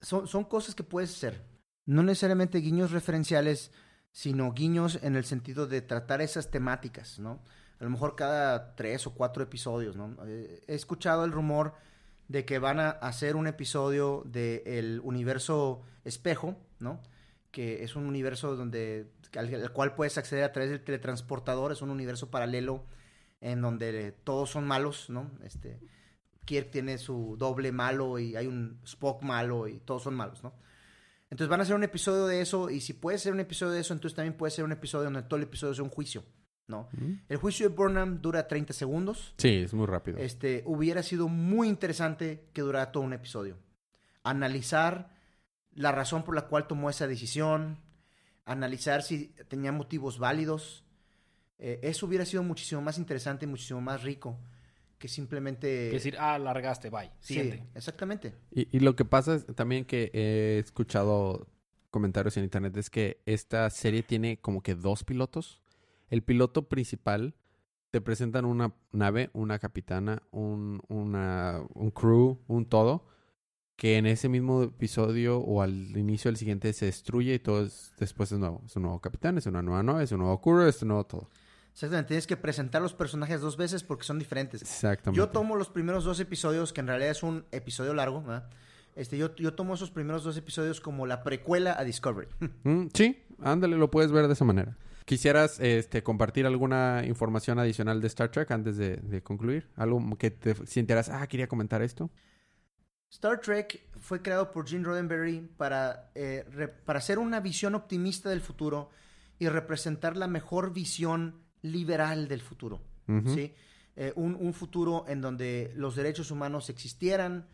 son, son cosas que puedes hacer. No necesariamente guiños referenciales, sino guiños en el sentido de tratar esas temáticas, ¿no? A lo mejor cada tres o cuatro episodios, ¿no? Eh, he escuchado el rumor de que van a hacer un episodio del universo espejo, ¿no? Que es un universo donde al, al cual puedes acceder a través del teletransportador, es un universo paralelo en donde todos son malos, ¿no? Este, Kirk tiene su doble malo y hay un Spock malo y todos son malos, ¿no? Entonces van a hacer un episodio de eso y si puede ser un episodio de eso, entonces también puede ser un episodio donde todo el episodio sea un juicio, ¿no? Mm. El juicio de Burnham dura 30 segundos. Sí, es muy rápido. Este, hubiera sido muy interesante que durara todo un episodio. Analizar la razón por la cual tomó esa decisión, analizar si tenía motivos válidos. Eh, eso hubiera sido muchísimo más interesante y muchísimo más rico que simplemente... Decir, ah, largaste, bye. Sí, Siguiente. exactamente. Y, y lo que pasa es también que he escuchado comentarios en internet es que esta serie tiene como que dos pilotos. El piloto principal te presentan una nave, una capitana, un, una, un crew, un todo, que en ese mismo episodio o al inicio del siguiente se destruye y todo es, después es nuevo. Es un nuevo capitán, es una nueva nave, es un nuevo crew, es un nuevo todo. Exactamente. Tienes que presentar los personajes dos veces porque son diferentes. Exactamente. Yo tomo los primeros dos episodios, que en realidad es un episodio largo, ¿verdad? Este, yo, yo tomo esos primeros dos episodios como la precuela a Discovery. [LAUGHS] Mm, sí, ándale, lo puedes ver de esa manera. ¿Quisieras este, compartir alguna información adicional de Star Trek antes de, de concluir? ¿Algo que te sintieras, ah, quería comentar esto? Star Trek fue creado por Gene Roddenberry para, eh, re- para hacer una visión optimista del futuro y representar la mejor visión liberal del futuro. ¿sí? Eh, un, un futuro en donde los derechos humanos existieran,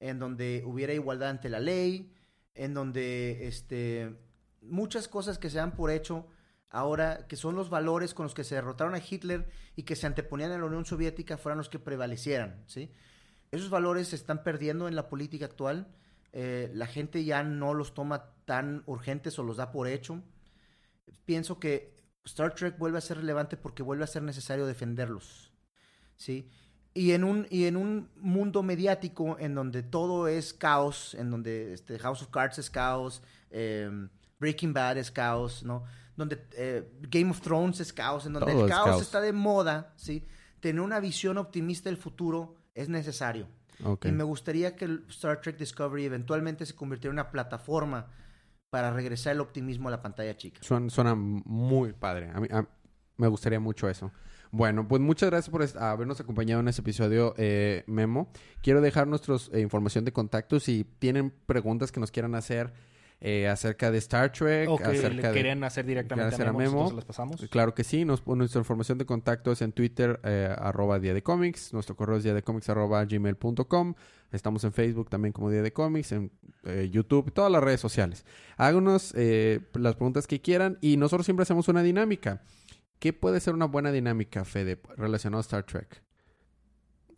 en donde hubiera igualdad ante la ley, en donde este, muchas cosas que se dan por hecho ahora, que son los valores con los que se derrotaron a Hitler y que se anteponían a la Unión Soviética, fueran los que prevalecieran. ¿sí? Esos valores se están perdiendo en la política actual. Eh, la gente ya no los toma tan urgentes o los da por hecho. Pienso que Star Trek vuelve a ser relevante porque vuelve a ser necesario defenderlos. ¿sí? Y en un, y en un mundo mediático en donde todo es caos, en donde este, House of Cards es caos, eh, Breaking Bad es caos, ¿no? Donde eh, Game of Thrones es caos, en donde Todo el caos, caos. está de moda, ¿sí? Tener una visión optimista del futuro es necesario. Y me gustaría que el Star Trek Discovery eventualmente se convirtiera en una plataforma para regresar el optimismo a la pantalla chica. Suena, suena muy padre. A mí, a- me gustaría mucho eso. Bueno, pues muchas gracias por habernos acompañado en este episodio, eh, Memo. Quiero dejar nuestra información de contacto. Si tienen preguntas que nos quieran hacer eh, acerca de Star Trek, O que acerca le de... querían hacer directamente hacer a a Memo, las pasamos. Claro que sí, nos, nuestra información de contacto es en Twitter, eh, arroba Día de Cómics, nuestro correo es día de arroba gmail.com, estamos en Facebook también como Día de Cómics, en eh, YouTube, todas las redes sociales. Háganos eh, las preguntas que quieran y nosotros siempre hacemos una dinámica. ¿Qué puede ser una buena dinámica, Fede, relacionado a Star Trek?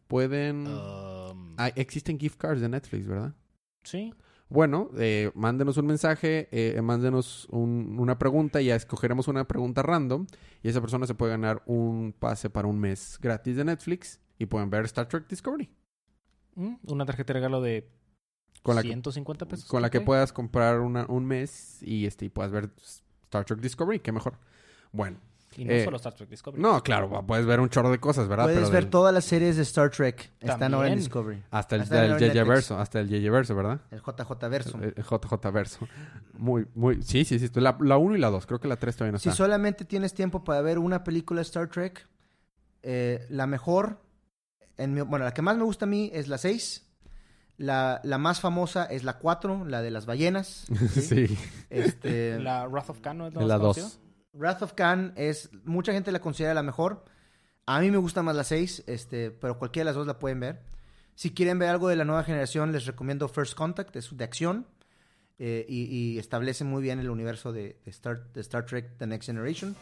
Pueden... Um, Ah, existen gift cards de Netflix, ¿verdad? sí. Bueno, eh, mándenos un mensaje, eh, mándenos un- una pregunta, ya escogeremos una pregunta random y esa persona se puede ganar un pase para un mes gratis de Netflix y pueden ver Star Trek Discovery. Mm, Una tarjeta de regalo de Con la que, 150 pesos. con la que puedas comprar una- un mes y este y puedas ver Star Trek Discovery, qué mejor. Bueno, Y no eh, solo Star Trek Discovery. no, claro, puedes ver un chorro de cosas, ¿verdad? Puedes Pero ver del- todas las series de Star Trek. Están ahora en. Discovery. hasta el, hasta. JJ Verso, hasta el JJ Verso, ¿verdad? El JJ Verso. El, el JJ Verso. Muy, muy, sí, sí, sí. La, la 1 y la 2, creo que la 3 todavía no Si está. solamente tienes tiempo para ver una película de Star Trek, eh, la mejor, en mi- bueno, la que más me gusta a mí es la 6. La, la más famosa es la 4, la de las ballenas. [LAUGHS] ¿sí? sí. Este, [LAUGHS] La Wrath of Khan no es la, la 2. Wrath of Khan es, mucha gente la considera la mejor. A mí me gusta más la 6, este, pero cualquiera de las dos la pueden ver. Si quieren ver algo de la nueva generación, les recomiendo First Contact, es de acción. eh, y, establece muy bien el universo de, de Star, de Star Trek The Next Generation.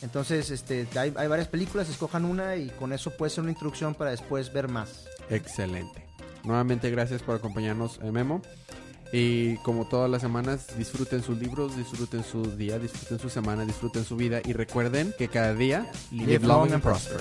Entonces, este, hay, hay varias películas, escojan una y con eso puede ser una introducción para después ver más. Excelente. Nuevamente gracias por acompañarnos, eh, Memo. Y como todas las semanas, disfruten sus libros, disfruten su día, disfruten su semana, disfruten su vida y recuerden que cada día Live long and prosper.